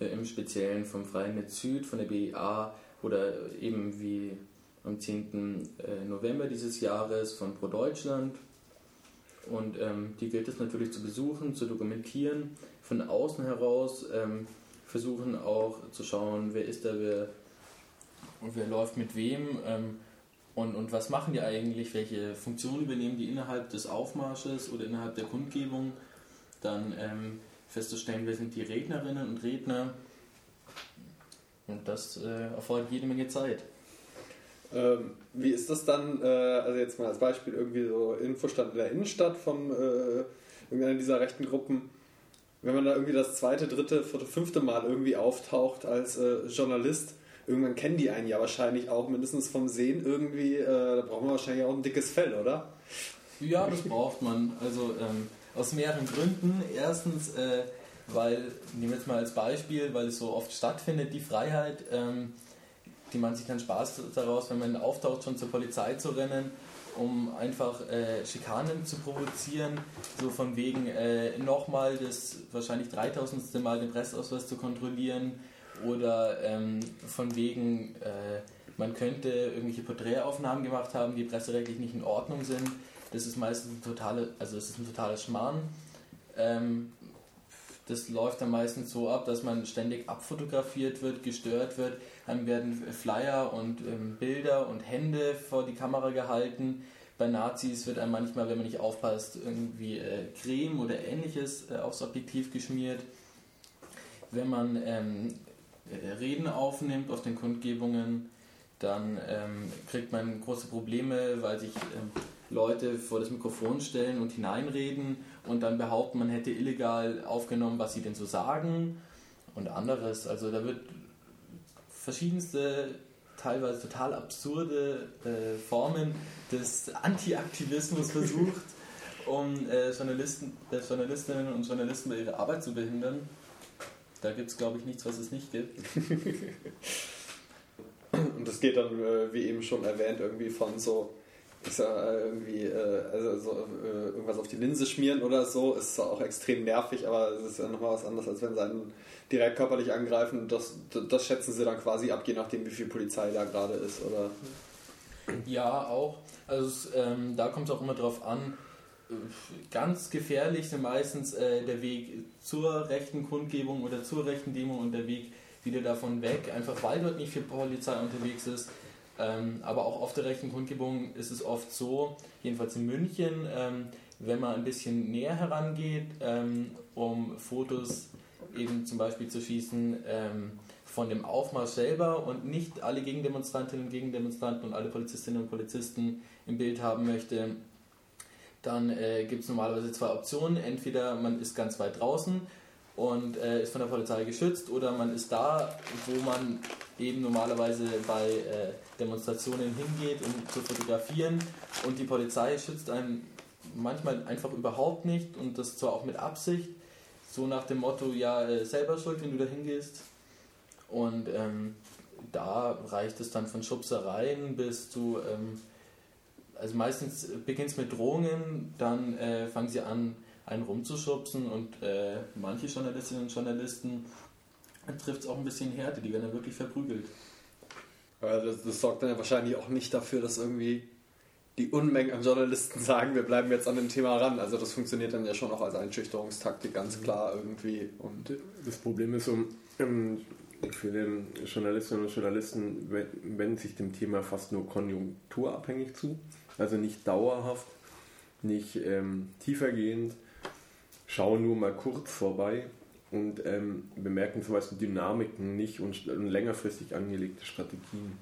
äh, im Speziellen vom Freien Netz Süd, von der BIA oder eben wie am 10. Äh, November dieses Jahres von Pro Deutschland. Und ähm, die gilt es natürlich zu besuchen, zu dokumentieren, von außen heraus ähm, versuchen auch zu schauen, wer ist da, wer und wer läuft mit wem ähm, und, und was machen die eigentlich, welche Funktionen übernehmen die innerhalb des Aufmarsches oder innerhalb der Kundgebung, dann ähm, festzustellen, wer sind die Rednerinnen und Redner? Und das äh, erfordert jede Menge Zeit. Ähm, wie ist das dann, äh, also jetzt mal als Beispiel irgendwie so Infostand in der Innenstadt von äh, irgendeiner dieser rechten Gruppen, wenn man da irgendwie das zweite, dritte, vierte, fünfte Mal irgendwie auftaucht als äh, Journalist, irgendwann kennen die einen ja wahrscheinlich auch mindestens vom Sehen irgendwie. Äh, da braucht man wahrscheinlich auch ein dickes Fell, oder? Ja, das braucht man. Also ähm, aus mehreren Gründen. Erstens, äh, weil, nehmen wir jetzt mal als Beispiel, weil es so oft stattfindet, die Freiheit, ähm, die man sich dann Spaß daraus, wenn man auftaucht, schon zur Polizei zu rennen, um einfach äh, Schikanen zu provozieren, so von wegen äh, nochmal das wahrscheinlich 3000. Mal den Pressausweis zu kontrollieren, oder ähm, von wegen, äh, man könnte irgendwelche Porträtaufnahmen gemacht haben, die presserechtlich nicht in Ordnung sind. Das ist meistens ein totale, also das ist ein totaler Schmarrn. Ähm, das läuft dann meistens so ab, dass man ständig abfotografiert wird, gestört wird. Dann werden Flyer und ähm, Bilder und Hände vor die Kamera gehalten. Bei Nazis wird einem manchmal, wenn man nicht aufpasst, irgendwie äh, Creme oder ähnliches äh, aufs Objektiv geschmiert. Wenn man ähm, äh, Reden aufnimmt auf den Kundgebungen, dann ähm, kriegt man große Probleme, weil sich ähm, Leute vor das Mikrofon stellen und hineinreden und dann behaupten, man hätte illegal aufgenommen, was sie denn so sagen und anderes. Also da wird verschiedenste, teilweise total absurde äh, Formen des Anti-Aktivismus versucht, [laughs] um äh, Journalisten, äh, Journalistinnen und Journalisten bei ihrer Arbeit zu behindern. Da gibt es, glaube ich, nichts, was es nicht gibt. [laughs] Und das geht dann, äh, wie eben schon erwähnt, irgendwie von so, ich sag, irgendwie, äh, also so, äh, irgendwas auf die Linse schmieren oder so, ist zwar auch extrem nervig, aber es ist ja nochmal was anderes, als wenn sie einen direkt körperlich angreifen. Das, das schätzen sie dann quasi ab, je nachdem, wie viel Polizei da gerade ist, oder? Ja, auch. Also es, ähm, da kommt es auch immer drauf an, ganz gefährlich sind meistens äh, der Weg zur rechten Kundgebung oder zur rechten Demo und der Weg wieder davon weg, einfach weil dort nicht viel Polizei unterwegs ist. Ähm, aber auch auf der rechten Kundgebung ist es oft so, jedenfalls in München, ähm, wenn man ein bisschen näher herangeht, ähm, um Fotos eben zum Beispiel zu schießen ähm, von dem Aufmarsch selber und nicht alle Gegendemonstrantinnen und Gegendemonstranten und alle Polizistinnen und Polizisten im Bild haben möchte, dann äh, gibt es normalerweise zwei Optionen. Entweder man ist ganz weit draußen und äh, ist von der Polizei geschützt oder man ist da, wo man eben normalerweise bei äh, Demonstrationen hingeht, um zu fotografieren und die Polizei schützt einen manchmal einfach überhaupt nicht und das zwar auch mit Absicht, so nach dem Motto, ja, äh, selber schuld, wenn du da hingehst. Und ähm, da reicht es dann von Schubsereien bis zu ähm, also meistens beginnt es mit Drohungen, dann äh, fangen sie an, einen rumzuschubsen und äh, manche Journalistinnen und Journalisten trifft es auch ein bisschen Härte, die werden dann wirklich verprügelt. Das, das sorgt dann ja wahrscheinlich auch nicht dafür, dass irgendwie die Unmengen an Journalisten sagen, wir bleiben jetzt an dem Thema ran. Also das funktioniert dann ja schon auch als Einschüchterungstaktik ganz klar irgendwie. Und Das Problem ist, um, ähm, viele Journalistinnen und Journalisten we- wenden sich dem Thema fast nur konjunkturabhängig zu, also nicht dauerhaft, nicht ähm, tiefergehend, schauen nur mal kurz vorbei und ähm, bemerken zum Beispiel Dynamiken nicht und, und längerfristig angelegte Strategien.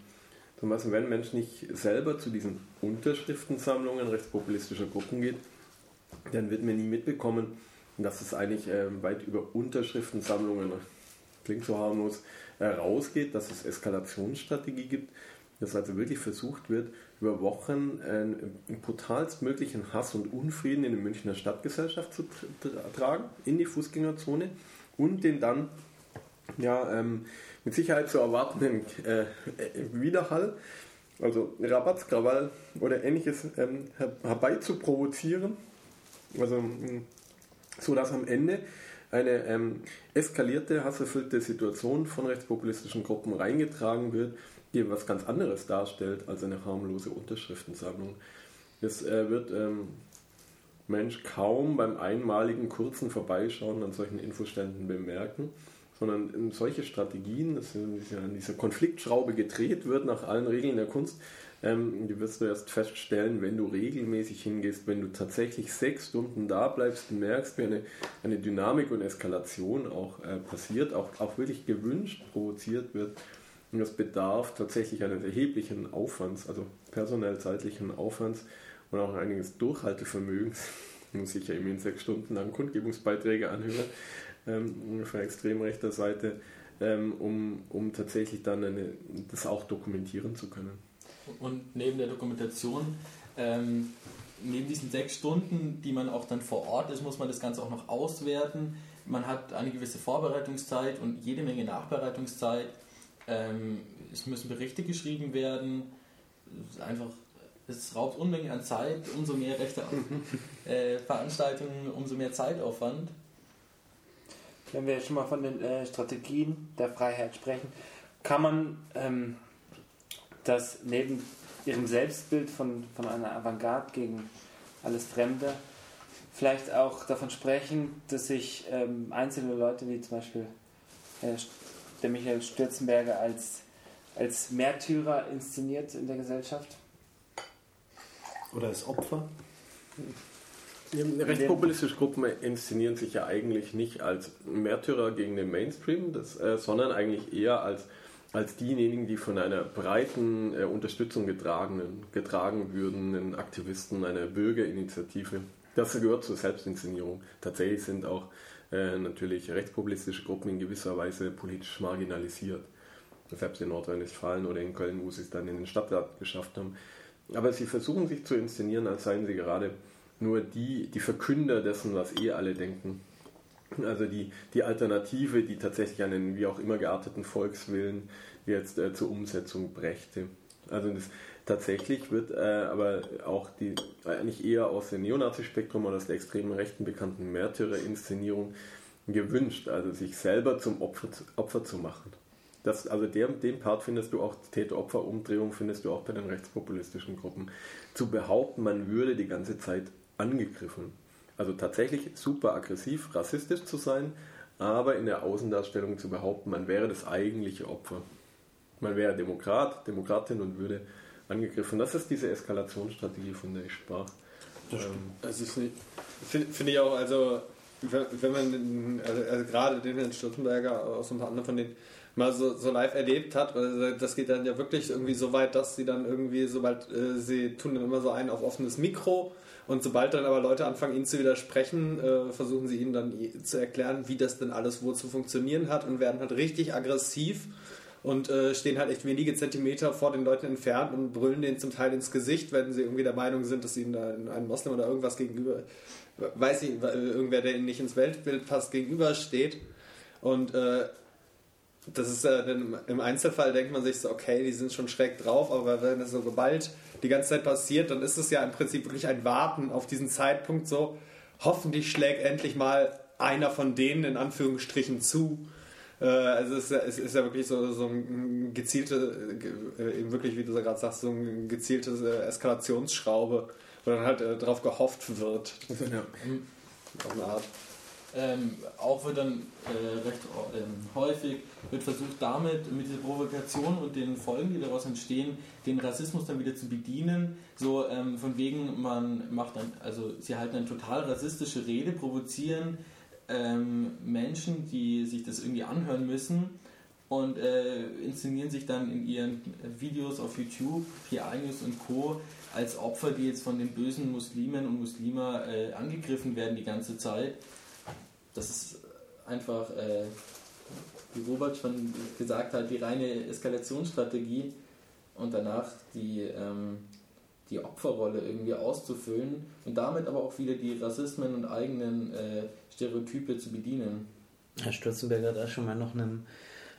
Zum Beispiel, wenn ein Mensch nicht selber zu diesen Unterschriftensammlungen rechtspopulistischer Gruppen geht, dann wird man nie mitbekommen, dass es eigentlich ähm, weit über Unterschriftensammlungen, klingt so harmlos, äh, rausgeht, dass es Eskalationsstrategie gibt, dass also wirklich versucht wird, über Wochen einen brutalstmöglichen Hass und Unfrieden in die Münchner Stadtgesellschaft zu tr- tra- tragen, in die Fußgängerzone und den dann ja, ähm, mit Sicherheit zu erwartenden äh, Widerhall, also Rabattskrawall oder ähnliches ähm, her- herbeizuprovozieren. Also, mh, so dass am Ende eine ähm, eskalierte, hasserfüllte Situation von rechtspopulistischen Gruppen reingetragen wird, die was ganz anderes darstellt als eine harmlose Unterschriftensammlung. Das äh, wird ähm, Mensch kaum beim einmaligen kurzen Vorbeischauen an solchen Infoständen bemerken, sondern solche Strategien, dass an dieser Konfliktschraube gedreht wird nach allen Regeln der Kunst, ähm, die wirst du erst feststellen, wenn du regelmäßig hingehst, wenn du tatsächlich sechs Stunden da bleibst, merkst, wie eine, eine Dynamik und Eskalation auch äh, passiert, auch, auch wirklich gewünscht provoziert wird. Und das bedarf tatsächlich eines erheblichen Aufwands, also personell zeitlichen Aufwands und auch einiges Durchhaltevermögens. [laughs] Muss ich ja immerhin sechs Stunden lang Kundgebungsbeiträge anhören ähm, von extrem rechter Seite, ähm, um, um tatsächlich dann eine, das auch dokumentieren zu können. Und neben der Dokumentation, ähm, neben diesen sechs Stunden, die man auch dann vor Ort ist, muss man das Ganze auch noch auswerten. Man hat eine gewisse Vorbereitungszeit und jede Menge Nachbereitungszeit. Ähm, es müssen Berichte geschrieben werden. Es einfach, es raubt Unmengen an Zeit. Umso mehr rechte [laughs] äh, Veranstaltungen, umso mehr Zeitaufwand. Wenn wir schon mal von den äh, Strategien der Freiheit sprechen, kann man ähm, das neben ihrem Selbstbild von, von einer Avantgarde gegen alles Fremde vielleicht auch davon sprechen, dass sich ähm, einzelne Leute wie zum Beispiel äh, der Michael Stürzenberger als, als Märtyrer inszeniert in der Gesellschaft? Oder als Opfer? Rechtspopulistische Gruppen inszenieren sich ja eigentlich nicht als Märtyrer gegen den Mainstream, das, äh, sondern eigentlich eher als, als diejenigen, die von einer breiten äh, Unterstützung getragen, getragen würden, einen Aktivisten, einer Bürgerinitiative. Das gehört zur Selbstinszenierung. Tatsächlich sind auch äh, natürlich rechtspopulistische Gruppen in gewisser Weise politisch marginalisiert. Selbst in Nordrhein-Westfalen oder in Köln, wo sie es dann in den Stadtrat geschafft haben. Aber sie versuchen sich zu inszenieren, als seien sie gerade nur die, die Verkünder dessen, was eh alle denken. Also die, die Alternative, die tatsächlich einen wie auch immer gearteten Volkswillen jetzt äh, zur Umsetzung brächte. Also das, tatsächlich wird äh, aber auch die eigentlich eher aus dem Neonazi-Spektrum oder aus der extremen Rechten bekannten Märtyrer-Inszenierung gewünscht, also sich selber zum Opfer, Opfer zu machen. Das, also der, den Part findest du auch, Täter-Opfer-Umdrehung findest du auch bei den rechtspopulistischen Gruppen. Zu behaupten, man würde die ganze Zeit angegriffen. Also tatsächlich super aggressiv, rassistisch zu sein, aber in der Außendarstellung zu behaupten, man wäre das eigentliche Opfer. Man wäre Demokrat, Demokratin und würde angegriffen. Das ist diese Eskalationsstrategie, von der ich sprach. Ähm, Das ist nicht. Finde find ich auch, also, wenn man den, also, also gerade den Herrn Stürzenberger aus unter anderem von denen mal so, so live erlebt hat, also das geht dann ja wirklich irgendwie so weit, dass sie dann irgendwie, sobald äh, sie tun dann immer so ein auf offenes Mikro und sobald dann aber Leute anfangen, ihnen zu widersprechen, äh, versuchen sie ihnen dann zu erklären, wie das denn alles wohl zu funktionieren hat und werden halt richtig aggressiv und äh, stehen halt echt wenige Zentimeter vor den Leuten entfernt und brüllen denen zum Teil ins Gesicht, wenn sie irgendwie der Meinung sind, dass ihnen da ein Moslem oder irgendwas gegenüber, weiß ich, irgendwer, der ihnen nicht ins Weltbild passt, gegenübersteht. Und äh, das ist äh, im Einzelfall denkt man sich so, okay, die sind schon schräg drauf, aber wenn das so geballt die ganze Zeit passiert, dann ist es ja im Prinzip wirklich ein Warten auf diesen Zeitpunkt so, hoffentlich schlägt endlich mal einer von denen in Anführungsstrichen zu. Äh, also es ist, ja, es ist ja wirklich so, so ein gezielte, äh, wirklich wie du gerade sagst, so ein gezieltes äh, Eskalationsschraube, wo dann halt äh, drauf gehofft wird. Ja. Auf eine Art. Ähm, auch wird dann äh, recht ähm, häufig wird versucht damit mit dieser Provokation und den Folgen, die daraus entstehen, den Rassismus dann wieder zu bedienen. So ähm, von wegen man macht dann, also sie halten eine total rassistische Rede, provozieren ähm, Menschen, die sich das irgendwie anhören müssen und äh, inszenieren sich dann in ihren Videos auf YouTube, PI News und Co. als Opfer, die jetzt von den bösen Muslimen und Muslima äh, angegriffen werden die ganze Zeit das ist einfach, äh, wie Robert schon gesagt hat, die reine Eskalationsstrategie und danach die, ähm, die Opferrolle irgendwie auszufüllen und damit aber auch wieder die Rassismen und eigenen äh, Stereotype zu bedienen. Herr Stürzenberger hat auch schon mal noch einen,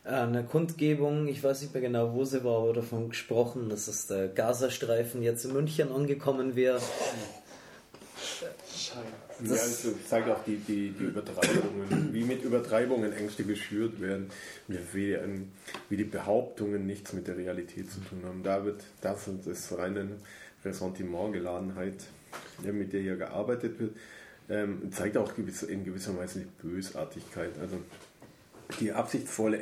äh, eine Kundgebung, ich weiß nicht mehr genau, wo sie war, aber davon gesprochen, dass es der Gazastreifen jetzt in München angekommen wäre. [laughs] Ja, also zeigt auch die, die, die Übertreibungen, wie mit Übertreibungen Ängste geschürt werden, wie, ähm, wie die Behauptungen nichts mit der Realität zu tun haben. Da wird das und das reine Ressentiment-Geladenheit, mit der hier gearbeitet wird, ähm, zeigt auch in gewisser Weise die Bösartigkeit. Also die absichtsvolle,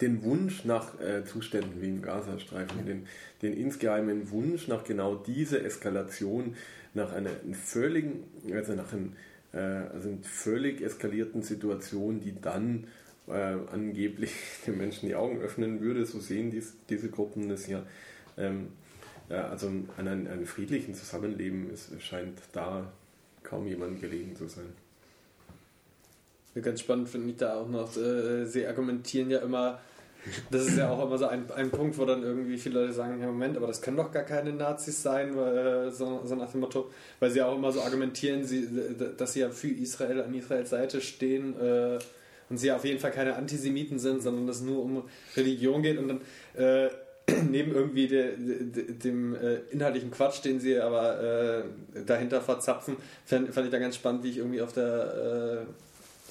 den Wunsch nach äh, Zuständen wie im Gazastreifen, den, den insgeheimen Wunsch nach genau dieser Eskalation, nach einer völligen, also nach einem, äh, also einer völlig eskalierten Situation, die dann äh, angeblich [laughs] den Menschen die Augen öffnen würde, so sehen dies, diese Gruppen das ja. Ähm, ja also an einem, einem friedlichen Zusammenleben es scheint da kaum jemand gelegen zu sein. Ganz spannend finde ich da auch noch, äh, sie argumentieren ja immer, das ist ja auch immer so ein, ein Punkt, wo dann irgendwie viele Leute sagen, ja Moment, aber das können doch gar keine Nazis sein, weil, so, so, nach dem Motto, weil sie auch immer so argumentieren, sie, dass sie ja für Israel an Israels Seite stehen äh, und sie ja auf jeden Fall keine Antisemiten sind, sondern dass es nur um Religion geht. Und dann äh, [clears throat] neben irgendwie de, de, dem äh, inhaltlichen Quatsch, den sie aber äh, dahinter verzapfen, fand, fand, ich da ganz spannend, wie ich irgendwie auf der äh,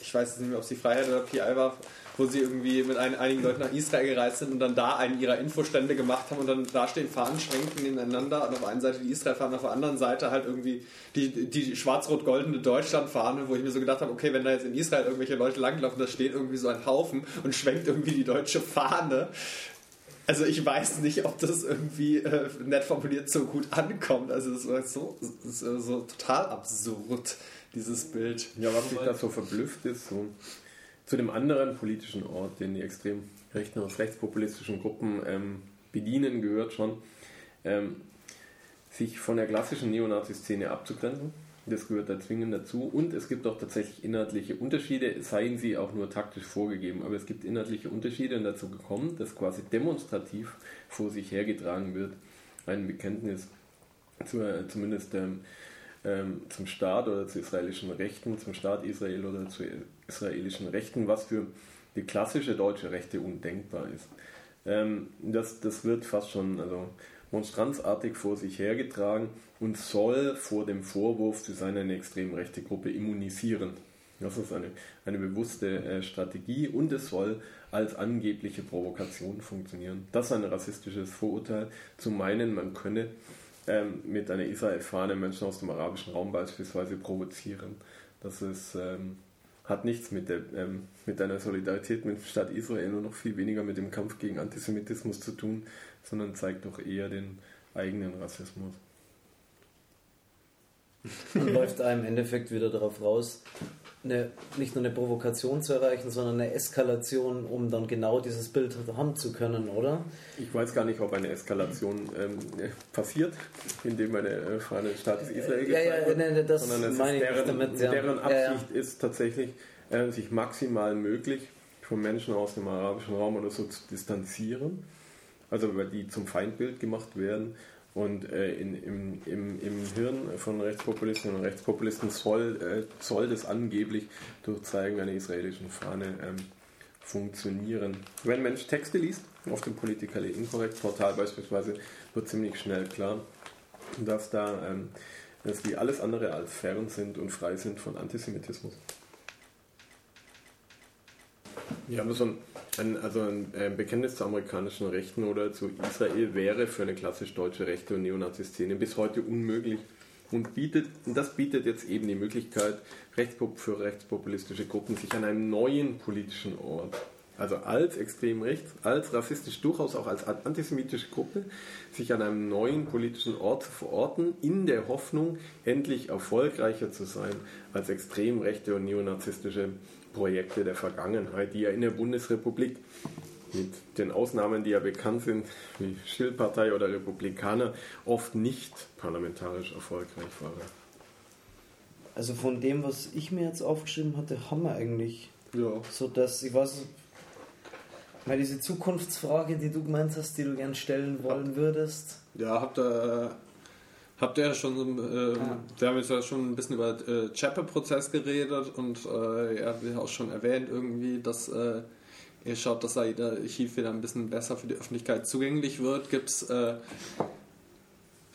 ich weiß nicht mehr, ob es die Freiheit oder PI war, wo sie irgendwie mit ein, einigen Leuten nach Israel gereist sind und dann da einen ihrer Infostände gemacht haben und dann da stehen Fahnen schwenken nebeneinander und auf der einen Seite die Israel-Fahne, auf der anderen Seite halt irgendwie die, die schwarz-rot-goldene Deutschland-Fahne, wo ich mir so gedacht habe, okay, wenn da jetzt in Israel irgendwelche Leute langlaufen, da steht irgendwie so ein Haufen und schwenkt irgendwie die deutsche Fahne. Also ich weiß nicht, ob das irgendwie äh, nett formuliert so gut ankommt. Also das war so, das so total absurd dieses Bild. Ja, was mich da so verblüfft ist, so zu dem anderen politischen Ort, den die extrem rechten und rechtspopulistischen Gruppen ähm, bedienen, gehört schon, ähm, sich von der klassischen Neonazi-Szene abzugrenzen. Das gehört da zwingend dazu. Und es gibt auch tatsächlich inhaltliche Unterschiede, seien sie auch nur taktisch vorgegeben. Aber es gibt inhaltliche Unterschiede und dazu gekommen, dass quasi demonstrativ vor sich hergetragen wird. Ein Bekenntnis zu, äh, zumindest ähm, ähm, zum Staat oder zu israelischen Rechten, zum Staat Israel oder zu israelischen Rechten, was für die klassische deutsche Rechte undenkbar ist. Ähm, das, das wird fast schon also monstranzartig vor sich hergetragen und soll vor dem Vorwurf, sie seien eine extrem rechte Gruppe, immunisieren. Das ist eine, eine bewusste äh, Strategie und es soll als angebliche Provokation funktionieren. Das ist ein rassistisches Vorurteil, zu meinen, man könne ähm, mit einer Israel-Fahne Menschen aus dem arabischen Raum beispielsweise provozieren. Das ist, ähm, hat nichts mit, der, ähm, mit einer Solidarität mit dem Staat Israel und noch viel weniger mit dem Kampf gegen Antisemitismus zu tun, sondern zeigt doch eher den eigenen Rassismus. Und [laughs] läuft einem im Endeffekt wieder darauf raus, eine, nicht nur eine Provokation zu erreichen, sondern eine Eskalation, um dann genau dieses Bild haben zu können, oder? Ich weiß gar nicht, ob eine Eskalation ähm, passiert, indem eine äh, Fahne Staates Israel ja, ja, wird, nee, das sondern es meine ist deren, damit, ja. deren Absicht ja, ist tatsächlich, äh, sich maximal möglich von Menschen aus dem arabischen Raum oder so zu distanzieren, also weil die zum Feindbild gemacht werden und äh, in, im, im, im Hirn von Rechtspopulisten und Rechtspopulisten soll, äh, soll das angeblich durch Zeigen einer israelischen Fahne ähm, funktionieren. Wenn ein Mensch Texte liest, auf dem Politically Incorrect Portal beispielsweise, wird ziemlich schnell klar, dass da ähm, dass die alles andere als fern sind und frei sind von Antisemitismus. Ja, aber so ein, ein, also ein Bekenntnis zur amerikanischen Rechten oder zu Israel wäre für eine klassisch deutsche Rechte- und Neonazi-Szene bis heute unmöglich und bietet, das bietet jetzt eben die Möglichkeit Rechtspop für rechtspopulistische Gruppen, sich an einem neuen politischen Ort, also als extrem rechts, als rassistisch, durchaus auch als antisemitische Gruppe, sich an einem neuen politischen Ort zu verorten, in der Hoffnung, endlich erfolgreicher zu sein als extrem rechte und neonazistische Projekte der Vergangenheit, die ja in der Bundesrepublik mit den Ausnahmen, die ja bekannt sind, wie Schildpartei oder Republikaner, oft nicht parlamentarisch erfolgreich waren. Also von dem, was ich mir jetzt aufgeschrieben hatte, haben wir eigentlich. Ja. So dass, ich weiß, weil diese Zukunftsfrage, die du gemeint hast, die du gern stellen wollen würdest. Ja, habt ihr, habt ihr schon so, äh, Ja. wir haben jetzt ja schon ein bisschen über äh, Chappe-Prozess geredet und äh, ihr habt ja auch schon erwähnt irgendwie, dass äh, ihr schaut, dass AIDA Archiv wieder ein bisschen besser für die Öffentlichkeit zugänglich wird. Gibt's äh,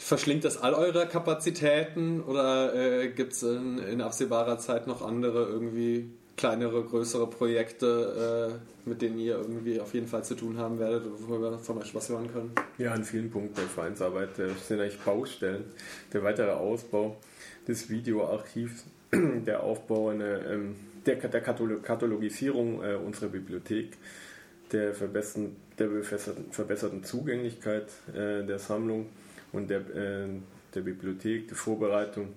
Verschlingt das all eure Kapazitäten oder äh, gibt es in, in absehbarer Zeit noch andere irgendwie kleinere, größere Projekte, äh, mit denen ihr irgendwie auf jeden Fall zu tun haben werdet, wo wir von euch was hören können? Ja, an vielen Punkten der Vereinsarbeit sind eigentlich Baustellen. Der weitere Ausbau des Videoarchivs, [clears throat] der Aufbau einer, ähm, der, der Katalo- Katalogisierung äh, unserer Bibliothek, der, verbessern, der verbesserten, verbesserten Zugänglichkeit äh, der Sammlung und der, äh, der Bibliothek, die Vorbereitung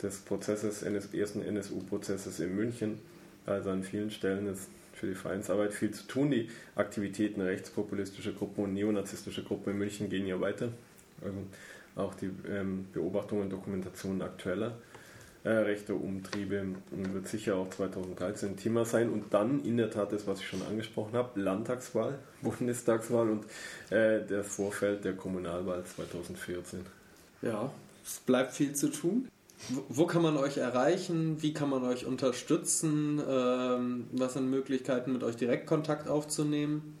des Prozesses, NS, ersten NSU-Prozesses in München. Also an vielen Stellen ist für die Vereinsarbeit viel zu tun. Die Aktivitäten rechtspopulistischer Gruppen und neonazistischer Gruppen in München gehen ja weiter. Also auch die ähm, Beobachtungen und Dokumentationen aktueller äh, rechte Umtriebe wird sicher auch 2013 ein Thema sein. Und dann in der Tat das, was ich schon angesprochen habe, Landtagswahl, [laughs] Bundestagswahl und äh, der Vorfeld der Kommunalwahl 2014. Ja, es bleibt viel zu tun. Wo- kann man euch erreichen? Wie kann man euch unterstützen? Ähm, was sind Möglichkeiten, mit euch direkt Kontakt aufzunehmen?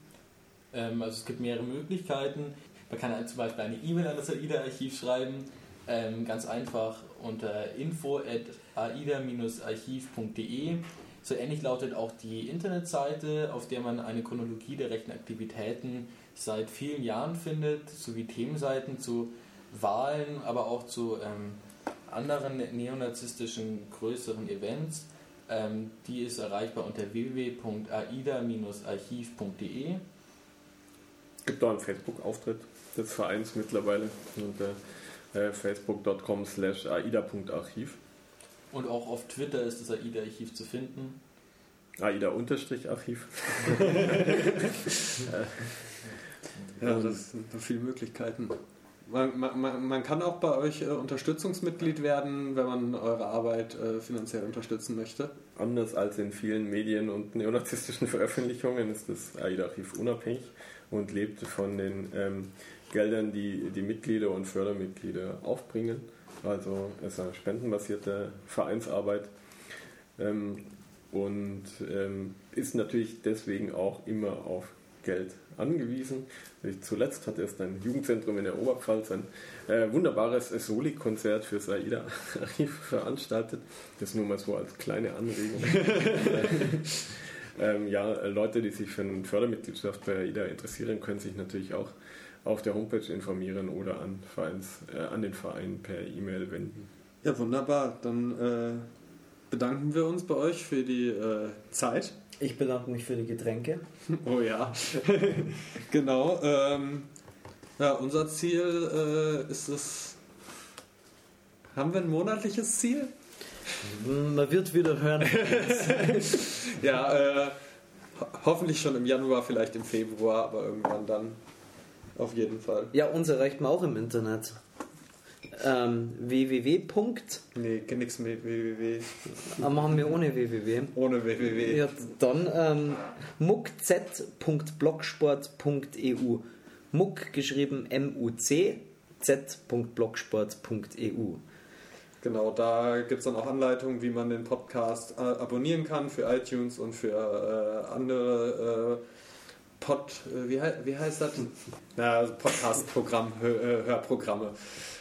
Ähm, also es gibt mehrere Möglichkeiten. Man kann halt zum Beispiel eine E-Mail an das AIDA-Archiv schreiben. Ähm, ganz einfach unter info at aida-archiv.de. So ähnlich lautet auch die Internetseite, auf der man eine Chronologie der rechten Aktivitäten seit vielen Jahren findet, sowie Themenseiten zu Wahlen, aber auch zu anderen neonazistischen größeren Events. Ähm, die ist erreichbar unter www.aida-archiv.de. gibt auch einen Facebook-Auftritt des Vereins mittlerweile unter äh, facebook.com slash aida.archiv. Und auch auf Twitter ist das AIDA-Archiv zu finden. aida-archiv. [laughs] [laughs] Ja, das sind so viele Möglichkeiten. Man, man- man, kann auch bei euch äh, Unterstützungsmitglied werden, wenn man eure Arbeit äh, finanziell unterstützen möchte. Anders als in vielen Medien und neonazistischen [laughs] Veröffentlichungen ist das AIDA-Archiv unabhängig und lebt von den ähm, Geldern, die die Mitglieder und Fördermitglieder aufbringen. Also es ist eine spendenbasierte Vereinsarbeit ähm, und ähm, ist natürlich deswegen auch immer auf Geld angewiesen. Zuletzt hat erst ein Jugendzentrum in der Oberpfalz ein äh, wunderbares Soli-Konzert für Saida-Archiv [laughs] veranstaltet. Das nur mal so als kleine Anregung. [laughs] ähm, ja, Leute, die sich für eine Fördermitgliedschaft bei AIDA interessieren, können sich natürlich auch auf der Homepage informieren oder an, Vereins, äh, an den Verein per E-Mail wenden. Ja, wunderbar. Dann äh, bedanken wir uns bei euch für die äh, Zeit. Ich bedanke mich für die Getränke. [laughs] Oh ja, [laughs] genau. Ähm, ja, unser Ziel äh, ist es. Haben wir ein monatliches Ziel? Man wird wieder hören. [laughs] Ja, äh, ho hoffentlich schon im Januar, vielleicht im Februar, aber irgendwann dann. Auf jeden Fall. Ja, uns erreicht man auch im Internet. Ähm, www. Nee, nix mit www. Ah, machen wir ohne www. Ohne www. Ja, dann ähm, muckz.blogsport.eu. Muck geschrieben M-U-C, z.blogsport.eu. Genau, da gibt es dann auch Anleitungen, wie man den Podcast äh, abonnieren kann für iTunes und für äh, andere Pod, äh, wie, wie heißt das? Na, Podcast-Programm, äh, Hörprogramme.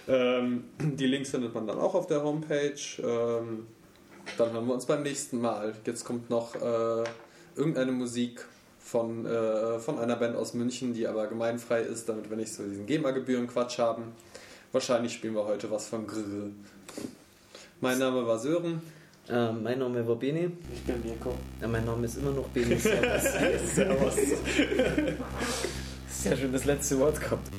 Ähm, die Links findet man dann auch auf der Homepage. Ähm, dann hören wir uns beim nächsten Mal. Jetzt kommt noch äh, irgendeine Musik von, äh, von einer Band aus München, die aber gemeinfrei ist, damit wir nicht so diesen GEMA-Gebühren-Quatsch haben. Wahrscheinlich spielen wir heute was von Grrr. Mein Name war Sören. Äh, mein Name war Beni. Ich bin Mirko. Ja, mein Name ist immer noch Beni. [laughs] Servus. Servus. Sehr schön das letzte Wort gehabt.